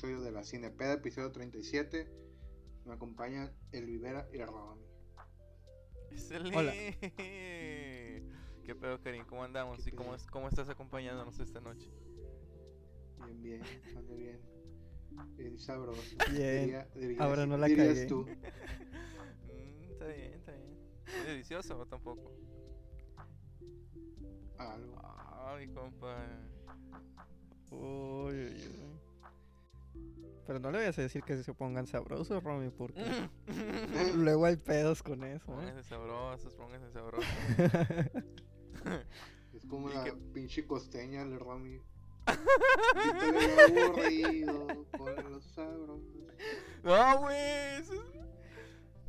episodio de la Cinepeda, episodio 37. Me acompañan El Vivera y Rami. Excelente. Hola. ¿Qué pedo, Karim? ¿Cómo andamos? ¿Qué ¿Y cómo, es- cómo estás acompañándonos esta noche? Bien, bien, ando bien. Bien sabroso. Bien. Diría- dirías- Ahora no la dirías cagué. tú. Mm, está bien, está bien. ¿Es delicioso o tampoco? Algo. Ah, mi compa. Uy, uy, uy. Pero no le vayas a decir que se pongan sabrosos, Romy, porque luego hay pedos con eso, ¿eh? Pónganse sabrosos, pónganse sabrosos. Es como ¿Y la qué? pinche costeña del lo aburrido, ponle los sabrosos. No, güey.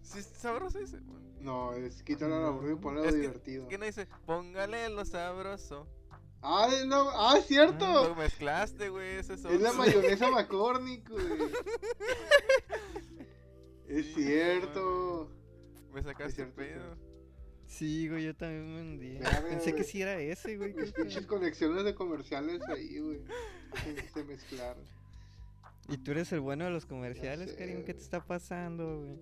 Sí, es sabroso ese. No, es quítale lo aburrido y ponle lo Es que- divertido. ¿Qué no dice? Póngale lo sabroso. Ah, no, ah, es cierto. Lo mezclaste, güey. Ese es Es la mayonesa McCormick, güey. Es Sí, cierto. Me sacaste el Es cierto, pedo. Sí, güey, yo también me hundí. Pensé que sí era ese, güey. Pinches conexiones de comerciales ahí, güey. Se, mezclaron. Y tú eres el bueno de los comerciales, sé, Karim. ¿Qué te está pasando, güey?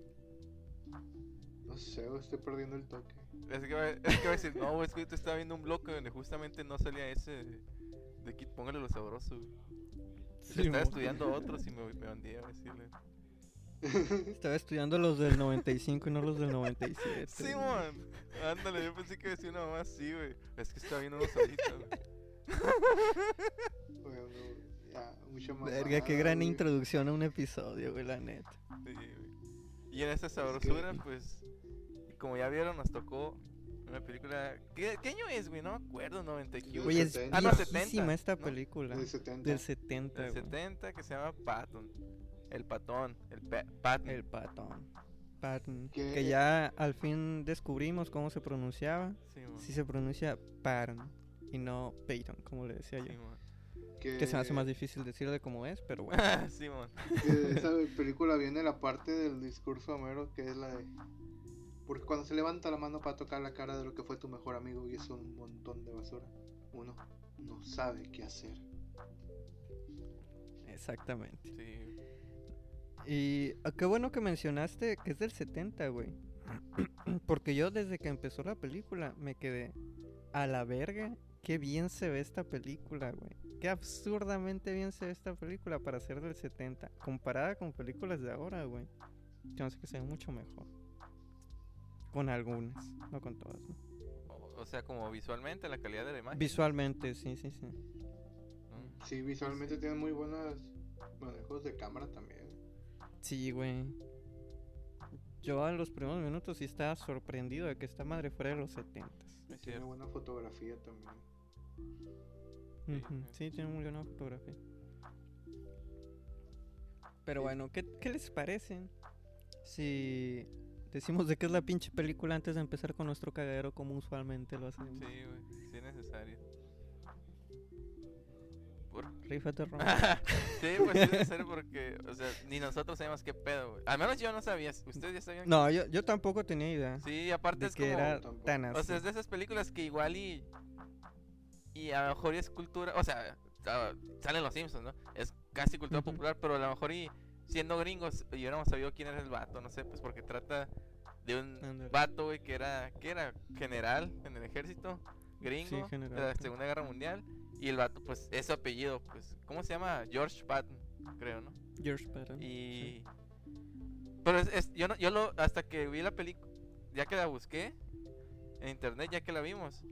No sé, güey, estoy perdiendo el toque. Es que, va, es que va a decir, no, es que ahorita estaba viendo un bloque donde justamente no salía ese de, de Kid, póngale lo sabroso. Sí, estaba mo. estudiando otros y me, me a decirle. Estaba estudiando los del 95 y no los del 97. Sí, man. Ándale, yo pensé que decía una mamá así, güey. Es que estaba viendo unos ahorita, güey. Bueno, ya, mucha más. Verga, qué gran introducción a un episodio, güey, la neta. Sí, güey. Y en esa sabrosura, pues, como ya vieron, nos tocó una película. ¿Qué, qué año es, güey? No me acuerdo, 90 y qué, Del güey. Oye, es 70. Ah, no, viejísima 70, esta ¿no? película. Del 70. Del 70, Del güey. 70 que se llama Patton. El patón, el pa Patton. El patón. Patton. ¿Qué? Que ya al fin descubrimos cómo se pronunciaba. Sí. Sí se pronuncia Patton y no Peyton, como le decía Sí, yo. man. Que se me hace más difícil decir de cómo es, pero bueno. sí, que de esa película viene la parte del discurso Homero que es la de. Porque cuando se levanta la mano para tocar la cara de lo que fue tu mejor amigo y es un montón de basura, uno no sabe qué hacer. Exactamente. Sí. Y ah, qué bueno que mencionaste que es del 70, güey. Porque yo desde que empezó la película me quedé a la verga. Qué bien se ve esta película, güey. Qué absurdamente bien se ve esta película para ser del 70. Comparada con películas de ahora, güey. Yo no sé que se ve mucho mejor. Con algunas, no con todas, ¿no? O, o sea, como visualmente, la calidad de la imagen. Visualmente, sí, sí, sí. Mm. Sí, visualmente tienen muy buenos manejos de cámara también. Sí, güey. Yo en los primeros minutos sí estaba sorprendido de que esta madre fuera de los 70. Es Tiene cierto. buena fotografía también. Sí, tiene muy buena fotografía. Pero Sí. bueno, ¿qué, qué les parece si decimos de qué es la pinche película antes de empezar con nuestro cagadero como usualmente lo hacemos? Sí, güey. Sí es necesario. Por... Rífate, Ron. sí, pues sí es necesario porque, o sea, ni nosotros sabemos qué pedo, güey. Al menos yo no sabía. ¿Ustedes ya sabían? No, yo, yo tampoco tenía idea Sí, aparte de es que como... era tan O sea, así. es de esas películas que igual y. Y a lo mejor y es cultura. O sea, salen los Simpsons, ¿no? Es casi cultura popular, pero a lo mejor y siendo gringos y hubiéramos sabido quién era el vato, no sé, pues porque trata de un Ándale. vato, güey, que era, que era general en el ejército gringo general, de la. Segunda Guerra Mundial. Y el vato, pues, es su apellido, pues, ¿cómo se llama? George Patton, creo, ¿no? George Patton. Y. Pero es, es- yo no, yo lo. Hasta que vi la película. Ya que la busqué. En internet, ya que la vimos.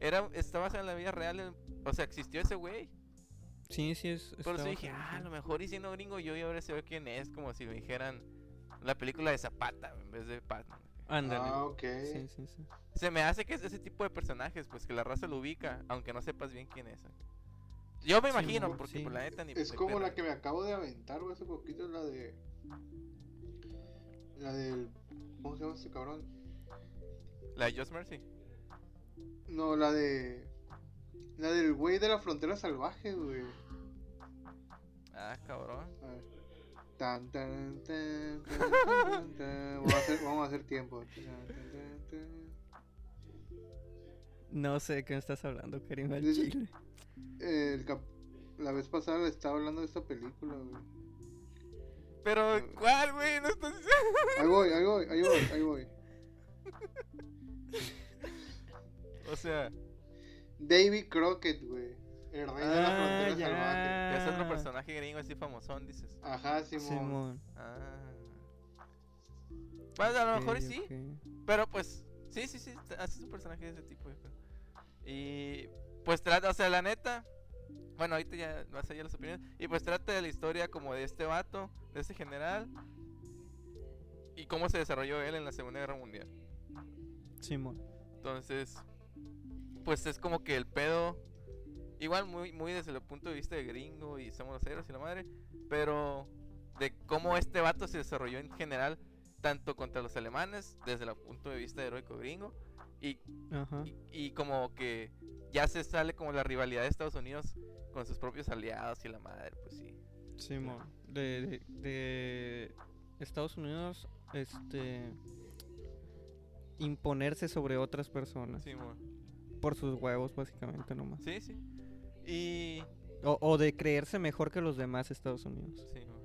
Era, está basada en la vida real. en- o sea, existió ese güey. Sí, sí, es. Por eso dije, ah, a lo mejor y siendo gringo yo ya habría sabido quién es. Como si me dijeran la película de Zapata en vez de. Ándale. Ah, ok. Sí, sí, sí. Se me hace que es ese tipo de personajes, pues que la raza lo ubica, aunque no sepas bien quién es. Yo me imagino, porque sí. por la neta ni Es como perra. la que me acabo de aventar, güey, hace poquito, la de. La del. ¿Cómo se llama este cabrón? La de Just Mercy. No, la de. La del güey de la frontera salvaje, güey. Ah, cabrón. A ver. Tan, tan, tan, tan, tan, tan. Vamos, a hacer, vamos a hacer tiempo. Tan, tan, tan, tan. No sé de qué me estás hablando, Karim al chile. El cap- la vez pasada le estaba hablando de esta película, güey. Pero, ¿cuál, güey? No estás diciendo. Ahí voy, ahí voy, ahí voy, ahí voy. O sea, Davy Crockett, güey. El rey de la Ah, frontera ya. salvaje. es otro personaje gringo así famosón, dices. Ajá, Simón. Simón. Ah. Pues a lo mejor sí. Pero pues, sí, sí, sí, hace un personaje de ese tipo, yo creo. Y pues trata, o sea, la neta, bueno, ahorita ya vas a ir a las opiniones. Y pues trata de la historia como de este vato, de este general. Y cómo se desarrolló él en la Segunda Guerra Mundial. Simón. Entonces, pues es como que el pedo, igual muy, muy desde el punto de vista de gringo y somos los héroes y la madre, pero de cómo este vato se desarrolló en general, tanto contra los alemanes, desde el punto de vista heroico gringo, y, Ajá. y, y como que ya se sale como la rivalidad de Estados Unidos con sus propios aliados y la madre, pues sí. Simón. De, de, de Estados Unidos, este. Imponerse sobre otras personas. Sí, mo- Por sus huevos, básicamente, nomás. sí, sí. Y O, o de creerse mejor que los demás Estados Unidos. Sí, mo.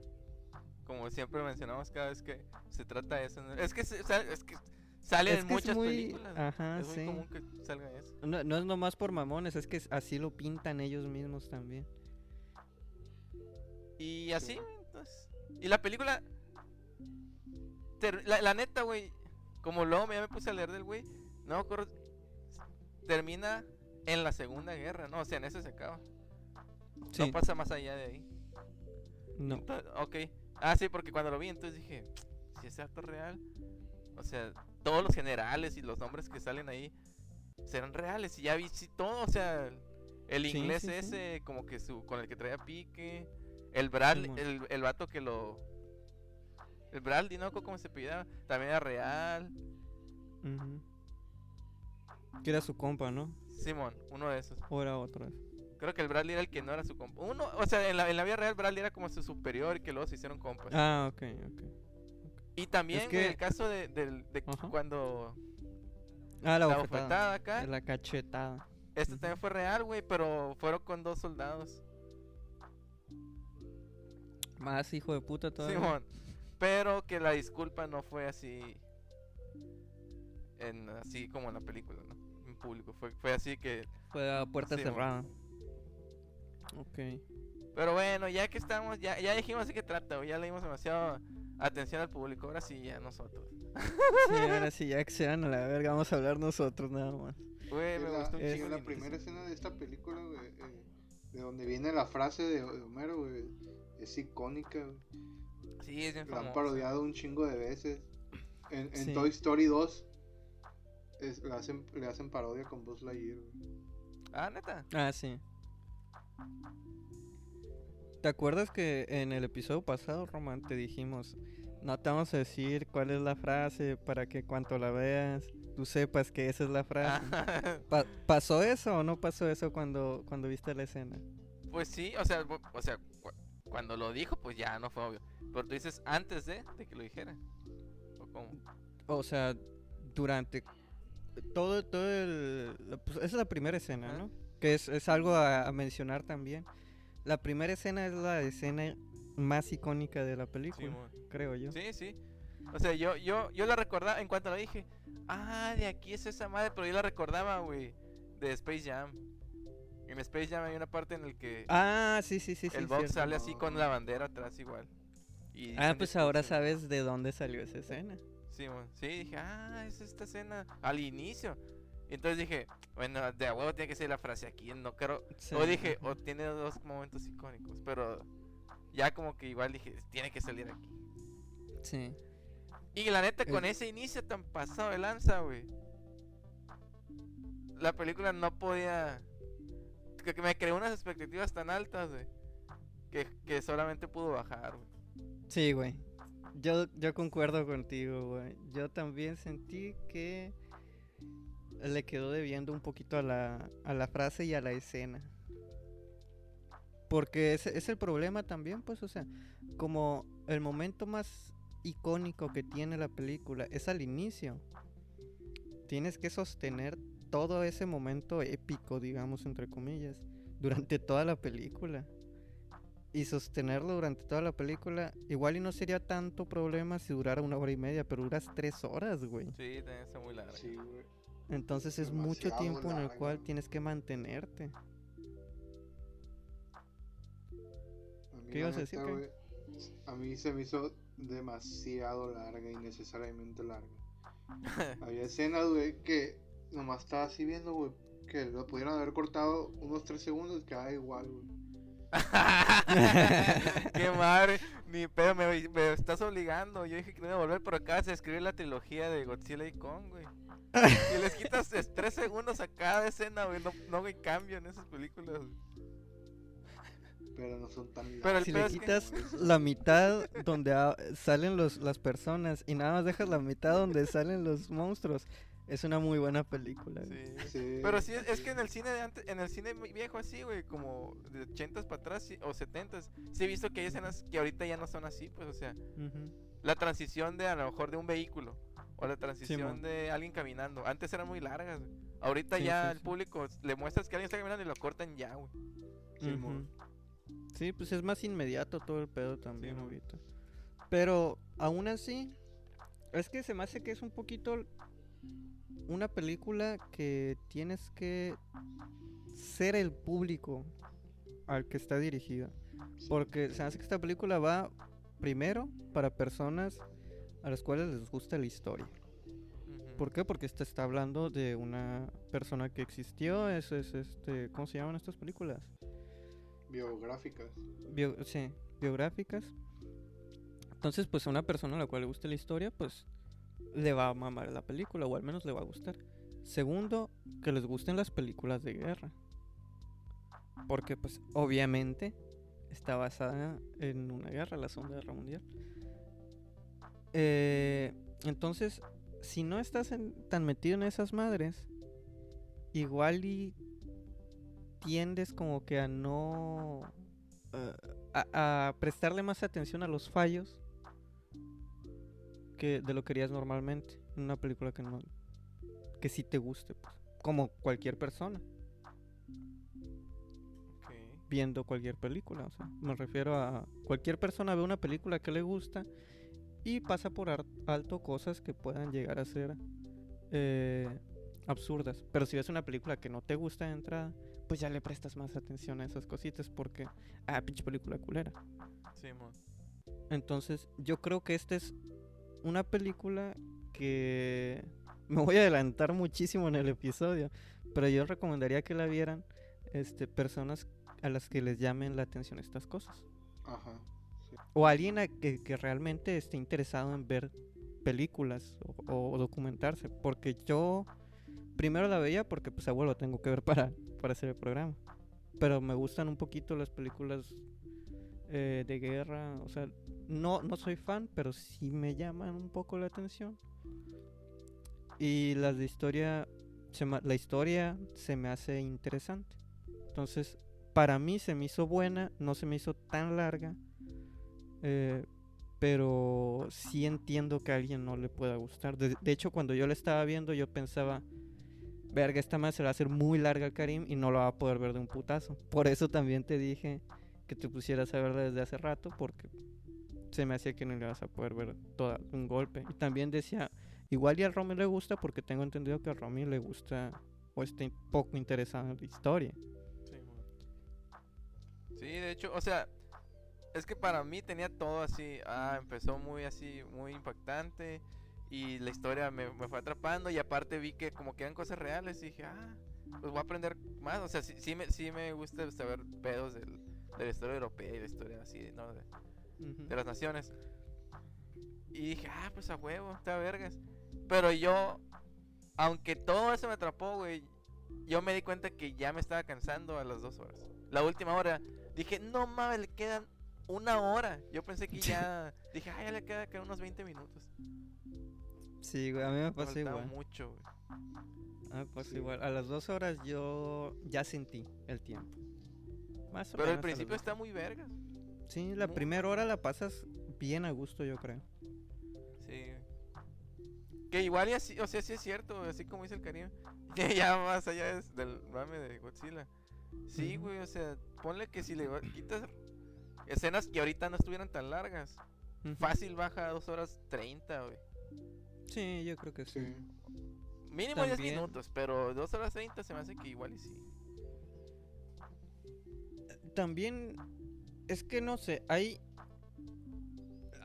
como siempre mencionamos cada vez que se trata de eso. ¿no? Es que, se- es que sale Es en que es muchas muy- películas. es muy sí. común que salga eso. No, no es nomás por mamones, es que así lo pintan ellos mismos también. Y así, entonces. Y la película. la, la neta, güey. Como luego ya me puse a leer del güey. No me acuerdo. Termina en la Segunda Guerra, ¿no? O sea, en eso se acaba. Sí, No pasa más allá de ahí. no. Ento- ok. Ah, sí, porque cuando lo vi, entonces dije, si es acto real, o sea, todos los generales y los nombres que salen ahí serán reales. Y ya vi sí, todo, o sea, el inglés sí, sí. ese, como que su, con el que traía pique, el Bradley, Simón. el, el vato que lo. El Bradley, ¿no? ¿Cómo se pidaba? También era real. Que era su compa, ¿no? Simón, uno de esos. O era otro. Creo que el Bradley era el que no era su compa. Uno, o sea, en la, en la vida real, Bradley era como su superior y que luego se hicieron compas. Ah, ok, ok. Y también, güey, que- el caso de, cuando Ah, la, la bofetada. bofetada acá, La cachetada. Ujú. también fue real, güey, pero fueron con dos soldados. Más hijo de puta todavía. Simón. Pero que la disculpa no fue así. En, así como en la película, ¿no? Público. Fue, fue así que. Fue a puerta Simón. cerrada. Ok. Pero bueno, ya que estamos, ya, ya dijimos de qué trata, güey. Ya le dimos demasiado atención al público. Ahora sí, ya nosotros. Sí, ahora sí, ya que se van a la verga, vamos a hablar nosotros nada más. Güey, me la, gustó un es- la primera escena de esta película, güey, eh, de donde viene la frase de, de Homero, güey, es icónica, güey. Sí, es bien La han parodiado un chingo de veces. En, en Sí. Toy Story 2 es- le, hacen, le hacen parodia con Buzz Lightyear, güey. Ah, neta. Ah, sí. ¿Te acuerdas que en el episodio pasado, Román, te dijimos, no te vamos a decir cuál es la frase para que cuando la veas, tú sepas que esa es la frase? Pa- ¿Pasó eso o no pasó eso cuando, cuando viste la escena? pues sí, o sea, o sea, cu- cuando lo dijo, pues ya no fue obvio. Pero tú dices antes de, de que lo dijera. ¿O cómo? O sea, durante todo, todo el... pues, esa es la primera escena. ¿no? Que es, es algo a, a mencionar también. La primera escena es la escena más icónica de la película, creo yo. Sí, sí. O sea, yo, yo, yo la recordaba en cuanto la dije. Ah, de aquí es esa madre, pero yo la recordaba, güey, de Space Jam. En Space Jam hay una parte en la que Ah, sí, sí, sí, sí. el box cierto. sale así con la bandera atrás igual. Y Ah, pues ahora sabes de dónde salió esa escena. Sí, dije, ah, es esta escena al inicio. Entonces dije, bueno, de huevo tiene que ser la frase aquí, no creo. Sí, O dije, o tiene dos momentos icónicos, pero ya como que igual dije, tiene que salir aquí. Sí. Y la neta, con Eh. ese inicio tan pasado de lanza, güey. La película no podía. Que, que me creó unas expectativas tan altas, güey. Que, que solamente pudo bajar, güey. Sí, güey. Yo, yo concuerdo contigo, güey. Yo también sentí que le quedó debiendo un poquito a la, a la frase y a la escena. Porque ese es el problema también, pues, o sea, como el momento más icónico que tiene la película es al inicio. Tienes que sostener todo ese momento épico, digamos, entre comillas, durante toda la película. Y sostenerlo durante toda la película, igual y no sería tanto problema si durara una hora y media, pero duras tres horas, güey. Sí, también está muy larga. Sí, güey. Entonces es mucho tiempo en el cual tienes que mantenerte. A mí, ¿Qué ibas a decir, güey, A mí se me hizo demasiado larga, innecesariamente larga. Había escenas, güey, que nomás estaba así viendo, güey, que lo pudieron haber cortado unos 3 segundos y quedaba igual, güey. Qué madre, ni pedo, me, me estás obligando. Yo dije que no iba a volver, pero acabas de escribir la trilogía de Godzilla y Kong, güey. Y les quitas es- tres segundos a cada escena, güey. No, no hay cambio en esas películas. güey. Pero no son tan. Pero Si le que- quitas la mitad donde salen los, las personas y nada más dejas la mitad donde salen los monstruos, es una muy buena película. güey. Sí. Sí, Pero sí, es que en el cine de antes, en el cine muy viejo así, güey, como de 80s para atrás o 70s, sí he visto que hay escenas que ahorita ya no son así, pues, o sea, la transición de a lo mejor de un vehículo o la transición de alguien caminando, antes eran muy largas, güey. Ahorita Sí, ya sí, el sí. público le muestras que alguien está caminando y lo cortan ya, güey. Sí, pues es más inmediato todo el pedo también ahorita. Pero aún así, es que se me hace que es un poquito una película que tienes que ser el público al que está dirigida. Porque se hace que esta película va primero para personas a las cuales les gusta la historia. ¿Por qué? Porque esta está hablando de una persona que existió, es, es este, ¿cómo se llaman estas películas? Biográficas. bio- sí, biográficas. Entonces, pues a una persona a la cual le guste la historia, pues le va a mamar la película, o al menos le va a gustar. Segundo, que les gusten las películas de guerra. Porque, pues, obviamente está basada en una guerra, la Segunda Guerra Mundial. Eh, entonces, si no estás tan metido en esas madres, igual y tiendes como que a no eh, a prestarle más atención a los fallos que de lo que harías normalmente en una película que no que sí te guste pues, como cualquier persona. Viendo cualquier película o sea me refiero a cualquier persona ve una película que le gusta y pasa por alto cosas que puedan llegar a ser eh, absurdas. Pero si ves una película que no te gusta de entrada pues ya le prestas más atención a esas cositas porque ah pinche película culera. Sí, entonces, yo creo que esta es una película que me voy a adelantar muchísimo en el episodio, pero yo recomendaría que la vieran este personas a las que les llamen la atención estas cosas Ajá. o alguien a que, que realmente esté interesado en ver películas o, o documentarse, porque yo primero la veía porque pues a huevo la tengo que ver para para hacer el programa. Pero me gustan un poquito las películas eh, de guerra, o sea, no, no soy fan, pero sí me llaman un poco la atención. Y las de historia, se la historia se me hace interesante. Entonces, para mí se me hizo buena, no se me hizo tan larga. eh, pero sí entiendo que a alguien no le pueda gustar. De, hecho, cuando yo la estaba viendo, yo pensaba, verga, esta más se va a hacer muy larga al Karim y no la va a poder ver de un putazo. Por eso también te dije que te pusieras a verla desde hace rato, porque se me hacía que no le vas a poder ver toda un golpe. Y también decía, igual y al Romy le gusta, porque tengo entendido que a Romy le gusta o está poco interesado en la historia. Sí, de hecho, o sea, es que para mí tenía todo así. Ah, empezó muy así, muy impactante. Y la historia me, me fue atrapando. Y aparte vi que como que eran cosas reales. Y dije, ah, pues voy a aprender más. O sea, sí, sí, me, sí me gusta saber pedos del- de la historia europea y la historia así, ¿no? De, de las naciones. Y dije, ah, pues a huevo, está vergas. Pero yo, aunque todo eso me atrapó, güey, yo me di cuenta que ya me estaba cansando a las dos horas. La última hora, dije, no mames, le quedan una hora. Yo pensé que ya, dije, ah, ya le queda que unos 20 minutos. Sí, güey, a mí me faltaba igual. mucho, güey. A mí me pasa Sí. igual. A las dos horas yo ya sentí el tiempo. Más o Pero al principio está muy vergas. Sí, la primera hora la pasas bien a gusto, yo creo. Sí. Que igual y así, o sea, sí es cierto, así como dice el Karim. Que ya más allá es del mame de Godzilla. Sí, güey, o sea, ponle que si le quitas escenas que ahorita no estuvieran tan largas. Fácil baja a 2 horas 30, güey. Sí, yo creo que sí. Sí. Mínimo 10 También- minutos, pero 2 horas 30 se me hace que igual y sí. También es que no sé, hay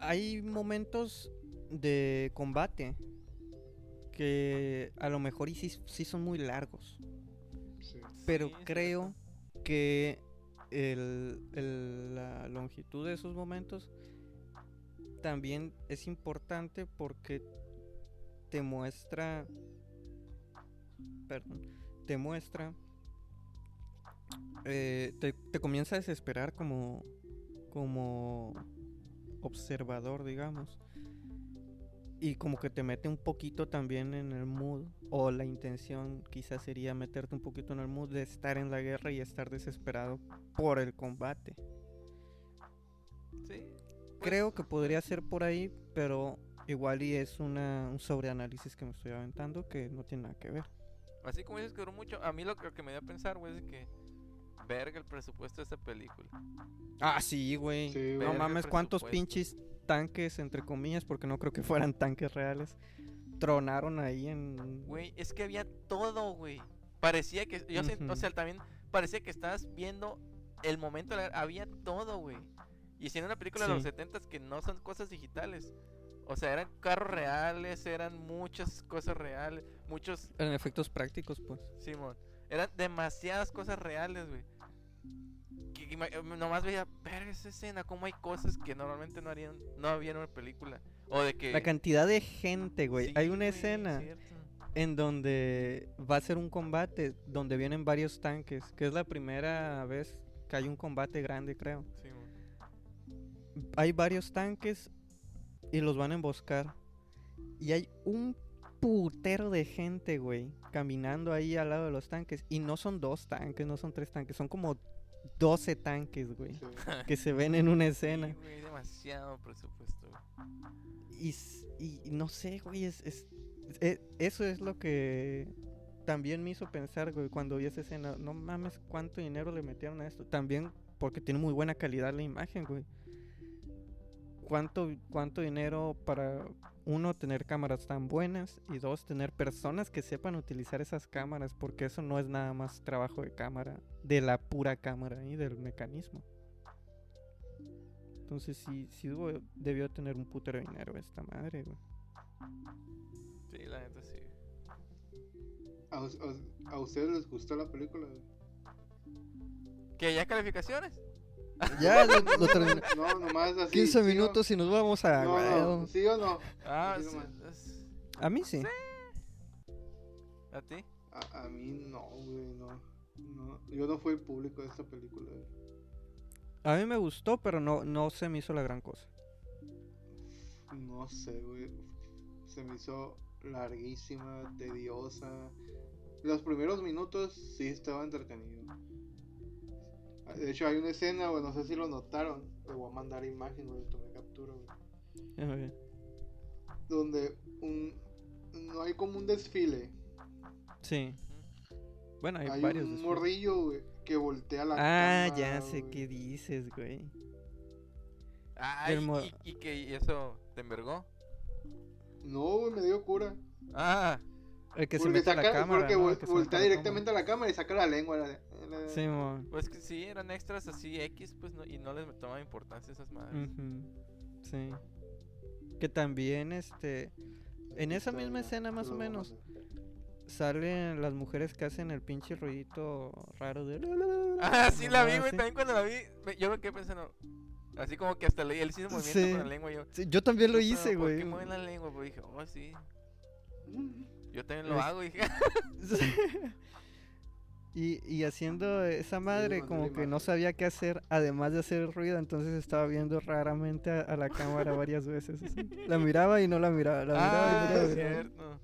hay momentos de combate que a lo mejor y sí, sí son muy largos, Sí. pero Sí, creo que el- el- la longitud de esos momentos también es importante porque te muestra perdón te muestra eh, te, te comienza a desesperar como como observador digamos. Y como que te mete un poquito también en el mood o la intención quizás sería meterte un poquito en el mood de estar en la guerra y estar desesperado por el combate. Sí. creo que podría ser por ahí pero igual y es una, un sobreanálisis que me estoy aventando que no tiene nada que ver. Así como dices que duró mucho, a mí lo que, lo que me dio a pensar, güey, es que verga el presupuesto de esta película. Ah, sí, güey. Sí, no mames, cuántos pinches tanques, entre comillas, porque no creo que fueran tanques reales, tronaron ahí en... Güey, es que había todo, güey. Parecía que, yo sé, o sea, también parecía que estabas viendo el momento, de la- había todo, güey. Y si en una película de los Sí. 70 que no son cosas digitales. O sea, eran carros reales, eran muchas cosas reales, muchos En efectos prácticos, pues. Simón. Eran demasiadas cosas reales, güey. Nomás veía, ver esa escena, cómo hay cosas que normalmente no harían, no había en una película. O de que. La cantidad de gente, güey. Sí, Hay una güey, escena en donde va a ser un combate, donde vienen varios tanques, que es la primera vez que hay un combate grande, creo. Simón. hay varios tanques y los van a emboscar. Y hay un putero de gente, güey, caminando ahí al lado de los tanques. Y no son dos tanques, no son tres tanques, son como 12 tanques, güey, Sí. que se ven en una escena. Sí, güey, demasiado presupuesto. Y, y no sé, güey, es, es- e- eso es lo que también me hizo pensar, güey, cuando vi esa escena. No mames, cuánto dinero le metieron a esto. También porque tiene muy buena calidad la imagen, güey. ¿Cuánto, cuánto dinero para, uno, tener cámaras tan buenas y dos, tener personas que sepan utilizar esas cámaras, porque eso no es nada más trabajo de cámara, de la pura cámara y del mecanismo. Entonces sí, sí debió tener un putero de dinero esta madre, güey. Sí, la neta sí. ¿A, a ustedes les gustó la película? ¿Que ya calificaciones? Ya lo, lo terminé. No, nomás así. 15 ¿sí o- minutos y nos vamos a... No, ¿sí o no? Ah, sí, es- A mí sí. ¿A ti? A, a mí no, güey, no. no. Yo no fui público de esta película. A mí me gustó, pero no, no se me hizo la gran cosa. No sé, güey. Se me hizo larguísima, tediosa. Los primeros minutos sí estaba entretenido. Ah, De hecho, hay una escena, güey, no sé si lo notaron. Le voy a mandar imagen, güey, tomé captura, güey. Ya me vi. Donde un, no hay como un desfile. Sí. Bueno, hay, Hay, varios. un después. morrillo, güey, que voltea la Ah, cámara, ya sé güey. qué dices, güey. Ah, y, y- y que eso te envergó. No, güey, me dio cura. Ah, El que se porque mete a la cámara. porque ¿no? vol- se voltea directamente a la cámara y saca la lengua. la- la-. Sí, pues que sí, eran extras así X, pues no, y no les tomaba importancia esas madres. Sí. Que también, este. En esa misma escena, más o menos, salen las mujeres que hacen el pinche ruidito raro de. Ah, sí la vi, güey. sí. También cuando la vi, yo me quedé pensando. Así como que hasta le, él hizo movimiento Sí. con la lengua. Yo, Sí, yo también lo "Pero, hice, ¿por güey. qué mueven la lengua? Pues dije, oh, sí. Yo también lo hago. Dije, Sí. Y, y haciendo esa madre como que no sabía qué hacer, además de hacer ruido, entonces estaba viendo raramente a, a la cámara varias veces. así. La miraba y no la miraba, la miraba y ah, no la miraba. cierto.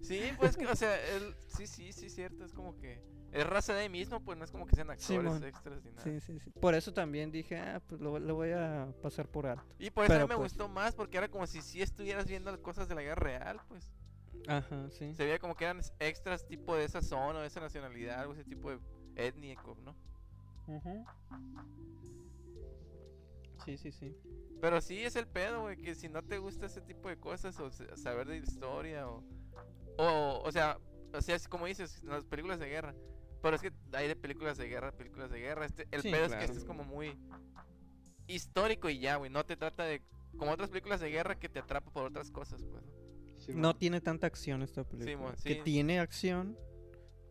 Sí, pues que, o sea, él, sí, sí, sí, cierto. Es como que es raza de ahí mismo, pues no es como que sean actores extras ni nada. Sí, sí, sí. Por eso también dije, ah, pues lo, lo voy a pasar por alto. Y por eso Pero, me pues- gustó más, porque era como si sí estuvieras viendo las cosas de la guerra real, pues. Ajá, sí. Se veía como que eran extras tipo de esa zona, o de esa nacionalidad, o ese tipo de étnico, ¿no? Sí, sí, sí. Pero sí es el pedo, güey, que si no te gusta ese tipo de cosas o sa- saber de historia o... O, o sea, o sea, es como dices, las películas de guerra. Pero es que hay de películas de guerra, películas de guerra. Este, el Sí, pedo es que este es como muy histórico y ya, güey. No te trata de... Como otras películas de guerra que te atrapa por otras cosas, pues. ¿no? Sí, No man. tiene tanta acción esta película. Que sí. tiene acción,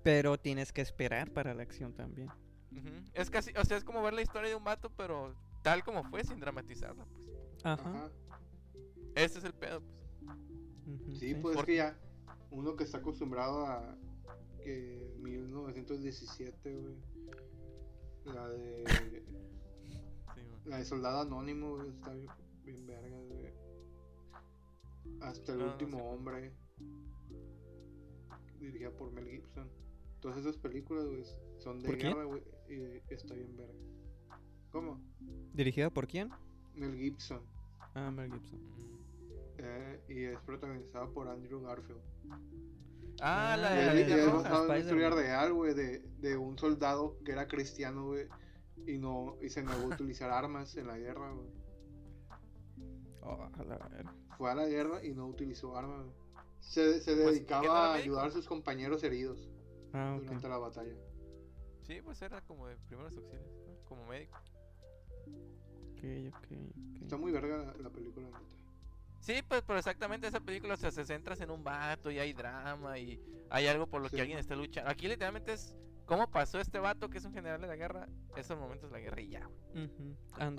pero tienes que esperar para la acción también. Es casi, o sea, es como ver la historia de un vato, pero tal como fue, sin dramatizarla, pues. Ajá. Ese es el pedo, pues. Sí, pues es que ya uno que está acostumbrado a que 1917, güey. La de Sí, la de Soldado Anónimo, güey, está bien, bien verga, güey. Hasta el No, no último sé. hombre. Dirigida por Mel Gibson. Todas esas películas, güey, son de guerra, güey, y está bien verga. ¿Cómo? ¿Dirigida por quién? Mel Gibson. Ah, Mel Gibson. Eh, y es protagonizada por Andrew Garfield. Ah, la Ah, de la es basado en una historia real, güey, de, de un soldado que era cristiano, güey, y no y se negó a utilizar armas en la guerra, güey. Oh, a la verga. Fue a la guerra y no utilizó armas. güey. Se, se Pues, ¿y qué no dedicaba a ayudar a sus compañeros heridos Ah, durante la batalla. Sí, pues era como de primeros auxilios, ¿no? como médico. Ok, ok, ok. Está muy verga la, la película. Sí, pues, pero exactamente esa película, o sea, se centra en un vato y hay drama y hay algo por lo Sí. que alguien está luchando. Aquí literalmente es cómo pasó este vato que es un general de la guerra, esos momentos de la guerra y ya.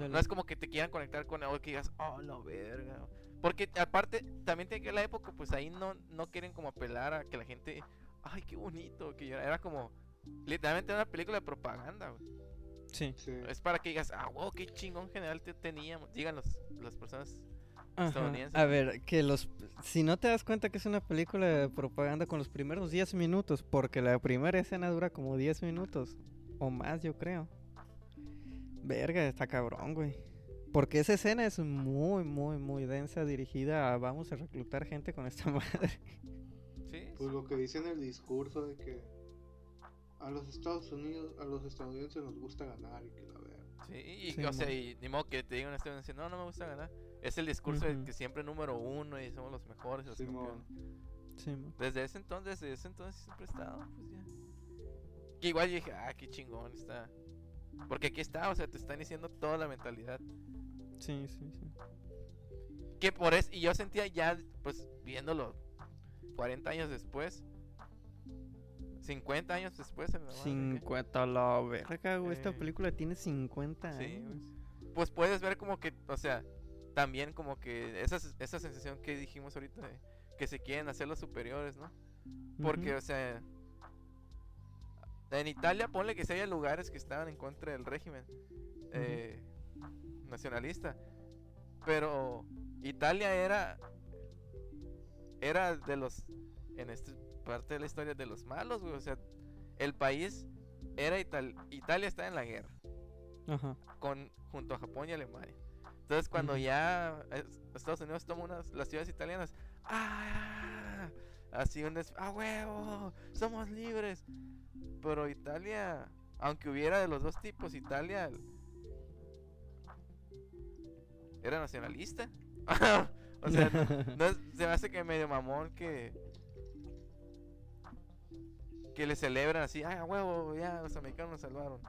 No es como que te quieran conectar con algo que digas, oh, la verga. Porque aparte, también tiene que ver la época, pues ahí no, no quieren como apelar a que la gente, ay, qué bonito, que llora". Era como, literalmente una película de propaganda, güey. Sí. Sí. Es para que digas, ah, wow, qué chingón general te teníamos. Digan los, las personas. Ajá. estadounidense. A ver, que los... Si no te das cuenta que es una película de propaganda con los primeros 10 minutos, porque la primera escena dura como 10 minutos, o más yo creo. Verga, está cabrón, güey. Porque esa escena es muy, muy, muy densa, dirigida a vamos a reclutar gente con esta madre. Sí, Pues lo que dice en el discurso de que a los Estados Unidos, a los estadounidenses nos gusta ganar y que la vean. Sí, y, Sí, o sea, y ni modo que te digan este decir, no, no me gusta ganar. Es el discurso de que siempre número uno y somos los mejores, los Sí, mo. campeones. Sí, mo. Desde ese entonces, desde ese entonces siempre he estado, pues ya. Que igual yo dije, ah, qué chingón está. Porque aquí está, o sea, te están diciendo toda la mentalidad. Sí, sí, sí. Que por eso, y yo sentía ya, pues, viéndolo 40 años después, 50 años después, en la madre, ¿qué? 50 la verga, güey. Esta película tiene 50 Sí, años. Pues puedes ver como que, o sea, también como que esa, esa sensación que dijimos ahorita de que se quieren hacer los superiores, ¿no? Porque, o sea, en Italia ponle que si había lugares que estaban en contra del régimen eh, nacionalista, pero Italia era era de los en esta parte de la historia de los malos, güey, o sea, el país era Ital- Italia está en la guerra Ajá. con junto a Japón y Alemania. Entonces cuando ya es- Estados Unidos toma unas las ciudades italianas, ¡ah! Así un des- ¡ah huevo! Somos libres. Pero Italia, aunque hubiera de los dos tipos, Italia era nacionalista. o sea, no, no es- se me hace que medio mamón que que le celebran así, ¡ah huevo! Ya los americanos nos salvaron.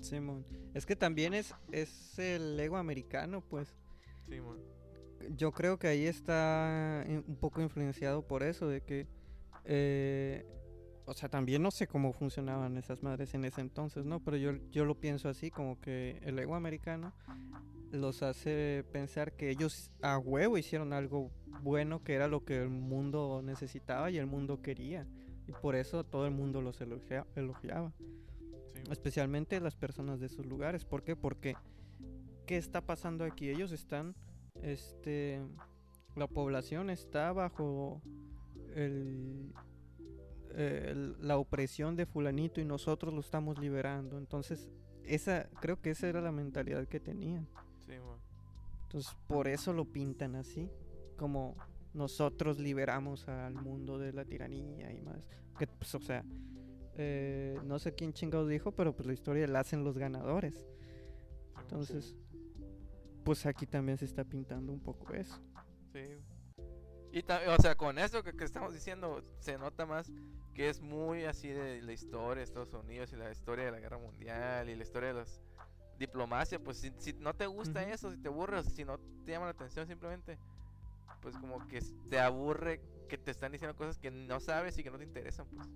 Simón. Es que también es, es el ego americano, pues. Sí, mon. Yo creo que ahí está in- un poco influenciado por eso, de que... eh, o sea, también no sé cómo funcionaban esas madres en ese entonces, ¿no? Pero yo, yo lo pienso así, como que el ego americano los hace pensar que ellos a huevo hicieron algo bueno, que era lo que el mundo necesitaba y el mundo quería. Y por eso todo el mundo los elogia- elogiaba. Sí, especialmente las personas de esos lugares. ¿Por qué? Porque ¿qué está pasando aquí? Ellos están, este, la población está bajo el, el- la opresión de fulanito y nosotros lo estamos liberando. Entonces, esa, creo que esa era la mentalidad que tenían. Sí. Entonces, por eso lo pintan así, como nosotros liberamos al mundo de la tiranía y más. Que, pues, o sea, eh, no sé quién chingados dijo, pero pues la historia la hacen los ganadores. Entonces, pues aquí también se está pintando un poco eso. Sí. Y o sea, con eso que, que estamos diciendo, se nota más que es muy así de la historia de Estados Unidos y la historia de la guerra mundial y la historia de las diplomacia. Pues si, si no te gusta eso, si te aburres, si no te llama la atención simplemente, pues como que te aburre que te están diciendo cosas que no sabes y que no te interesan, pues.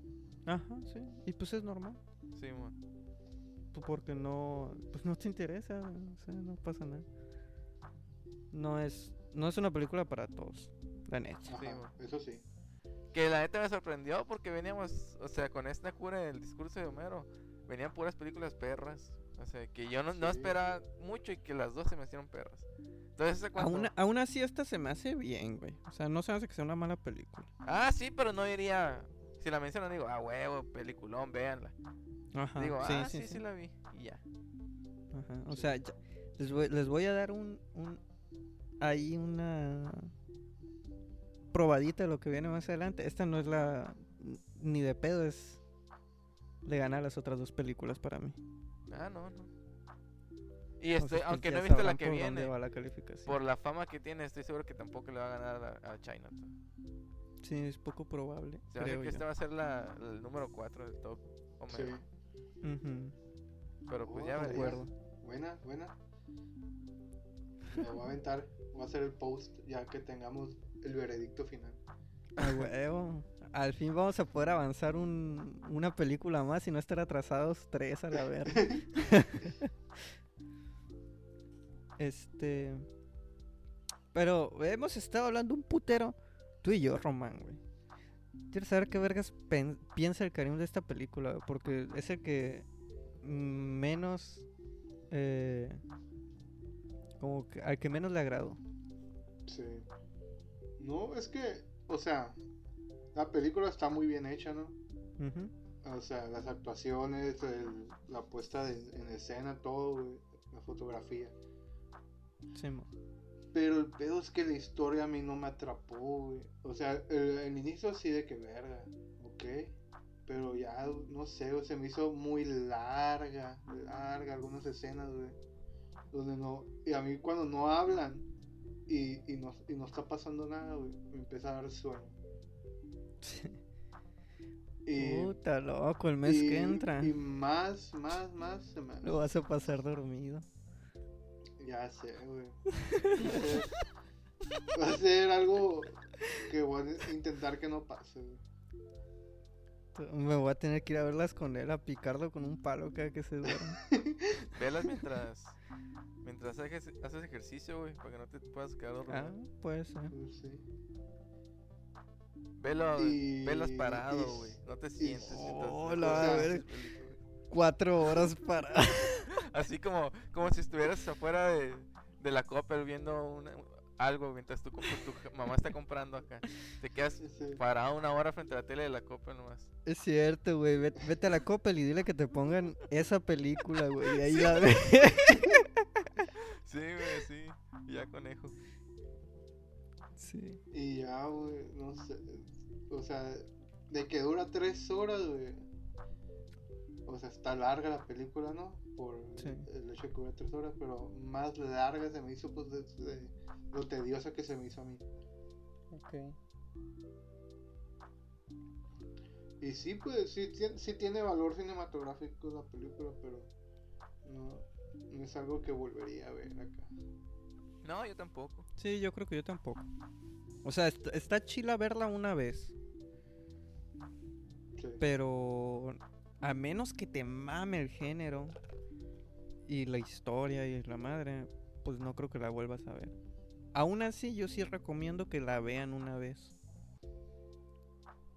Ajá, sí. Y pues es normal. Sí, pues, Porque no, pues no te interesa, o sea, no pasa nada. No es, no es una película para todos, la neta. Sí, eso sí. Que la neta me sorprendió porque veníamos, o sea, con esta cura del discurso de Homero, venían puras películas perras. O sea, que yo no, esperaba mucho y que las dos se me hicieron perras. Entonces, cuando... Aún, aún así esta se me hace bien, güey. O sea, no se me hace que sea una mala película. Ah, sí, pero no diría... Si la mencionan, digo, ah, huevo, peliculón, véanla. Ajá. digo, sí, ah, sí, sí, sí, sí. la vi. Y ya. Ajá, O sea, ya- les, voy, les voy a dar un, un ahí una probadita de lo que viene más adelante. Esta no es la ni de pedo es le gana a las otras dos películas para mí. Ah, no, no. Y O sea, estoy, pues aunque no he visto la que por dónde viene, va la calificación. por la fama que tiene, estoy seguro que tampoco le va a ganar a, a Chinatown. Sí, es poco probable. Se me hace creo que yo. esta va a ser la, el número 4 del top Sí. Homero. Ujú, Pero pues Oh, ya de veremos. acuerdo. Buena, buena. Me voy a aventar. Voy a hacer el post ya que tengamos el veredicto final. A huevo. Al fin vamos a poder avanzar un, una película más y no estar atrasados tres a la verga. este. Pero hemos estado hablando un putero. Tú y yo, Román, güey. Quiero saber qué vergas piensa el Karim de esta película, güey, porque es el que menos. eh, como que al que menos le agradó. Sí. No, es que, o sea, la película está muy bien hecha, ¿no? O sea, las actuaciones, el- la puesta de- en escena, todo, güey, la fotografía. Sí, mo. Pero el pedo es que la historia a mí no me atrapó, güey. O sea, el, el inicio sí de que verga, ok. Pero ya, no sé, güey, se me hizo muy larga, larga algunas escenas, güey. Donde no, y a mí cuando no hablan y, y, no, y no está pasando nada, güey, me empieza a dar sueño. Y, Puta loco, el mes y- que entra. Y más, más, más se me... Lo vas a pasar dormido. Ya sé, güey. Va a ser- algo que voy a intentar que no pase, güey. Me voy a tener que ir a verlas con él, a picarlo con un palo cada que se duerme. Velas mientras mientras haces, haces ejercicio, güey, para que no te puedas quedar dormido. ah, puede ser. Pues sí. Velo, Y- velas parado, y- güey. No te sientes. mientras- Oh, mientras la haces verga. película. Cuatro horas para. Así como, como si estuvieras afuera de, de la Coppel viendo una- algo mientras tu, mamá está comprando acá. Te quedas Sí, sí. parado una hora frente a la tele de la Coppel nomás. es cierto, güey. Vete, vete a la Coppel y dile que te pongan esa película, güey. Y ahí la ve. Sí, güey, sí. Y ya conejo. Sí. Y ya, güey, no sé. O sea, de que dura tres horas, güey. O sea, está larga la película, ¿no? Por Sí. el hecho de que dura tres horas, pero más larga se me hizo, pues, de, de lo tediosa que se me hizo a mí. Ok. Y sí, pues, sí, sí tiene valor cinematográfico la película, pero no, no es algo que volvería a ver acá. No, yo tampoco. Sí, yo creo que yo tampoco. O sea, est- está chila verla una vez. Sí. Pero a menos que te mame el género y la historia y la madre, pues no creo que la vuelvas a ver. Aún así, yo sí recomiendo que la vean una vez.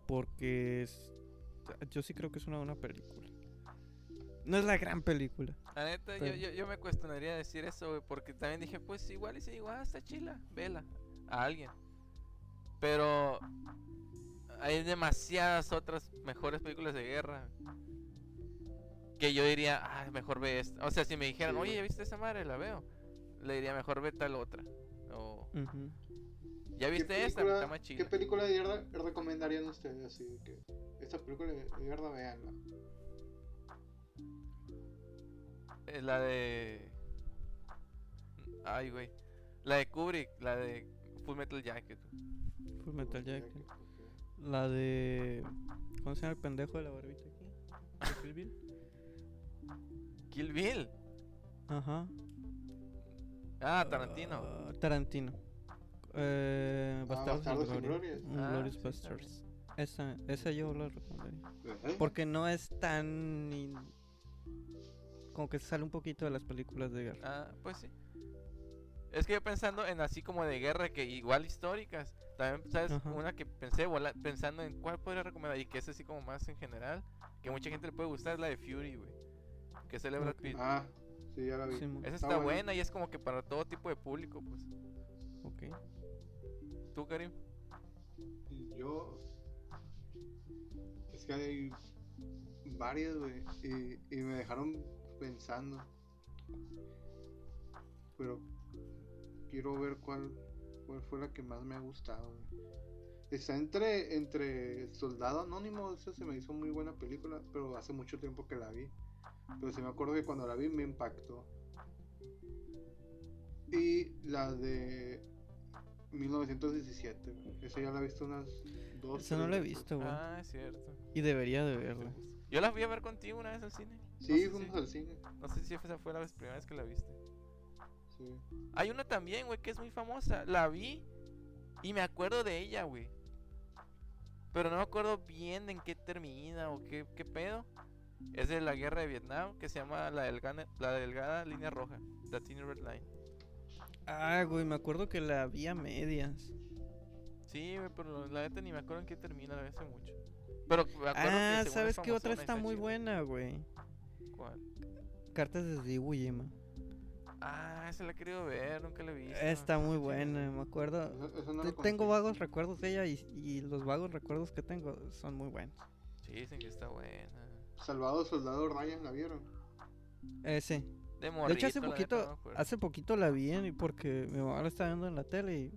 Porque es- yo sí creo que es una buena película. No es la gran película. La neta, yo, Pero- yo, yo me cuestionaría decir eso, güey, porque también dije, pues igual y si digo, ah, está chila, vela, a alguien. Pero hay demasiadas otras mejores películas de guerra que yo diría, ah, mejor ve esta. O sea, si me dijeran, Sí. oye, ¿ya viste esa madre? La veo. Le diría, mejor ve tal otra. O, Ujú. ¿ya ¿Qué viste esta? película- Está más ¿Qué chida. película de guerra recomendarían ustedes? Así que esta película de de guerra, veanla. Eh, La de... Ay, güey. La de Kubrick, la de Full Metal Jacket. Full Metal Jacket. La de. ¿Cómo se llama el pendejo de la barbita aquí? ¿De Kill Bill? Kill Bill. Ajá. Ah, Tarantino. Ah, Tarantino. Eh, Ah, Bastardos. Mm, Ah, Glorious sí, Bastards. Esa, esa yo la recomendaría. Porque no es tan. in- Como que se sale un poquito de las películas de guerra. Ah, pues sí. Es que yo pensando en así como de guerra, que igual históricas. También, ¿sabes? Ajá. Una que pensé vola- pensando en cuál podría recomendar y que es así como más en general, que mucha gente le puede gustar, es la de Fury, güey. Que Brad Ok. Pitt. Ah, sí, ya la vi. Esa está está buena. buena y es como que para todo tipo de público, pues. Ok. ¿Tú, Karim? Yo. Es que hay varias, güey. Y, y me dejaron pensando. Pero quiero ver cuál, cuál fue la que más me ha gustado. güey. Está entre, entre Soldado Anónimo, esa se me hizo muy buena película, pero hace mucho tiempo que la vi. Pero sí me acuerdo que cuando la vi me impactó. Y la de 1917, güey. esa ya la he visto unas dos. Esa no la he visto, güey. Ah, es cierto. Y debería de ¿Te verla. Yo la fui a ver contigo una vez al cine. Sí, No sé fuimos si- al cine. No sé si esa fue la vez- primera vez que la viste. Sí. Hay una también, güey, que es muy famosa. La vi y me acuerdo de ella, güey. Pero no me acuerdo bien en qué termina o qué, qué pedo. Es de la guerra de Vietnam que se llama La Delgada, la delgada Línea Roja. The Thin Red Line. Ah, güey, me acuerdo que la vi a medias. Sí, güey, pero la neta ni me acuerdo en qué termina, la vi hace mucho. Pero me acuerdo Ah, que ¿sabes es qué otra y está muy buena, güey? ¿Cuál? Cartas desde Iwo Jima. Ah, esa la he querido ver, nunca la he visto. Está muy buena, me acuerdo. No tengo vagos recuerdos de ella y, y los vagos recuerdos que tengo son muy buenos. Sí, dicen que está buena. Salvado Soldado Ryan, ¿la vieron? Eh, sí. De, De hecho, hace morrito, poquito, no hace poquito la vi en- porque mi mamá la estaba viendo en la tele y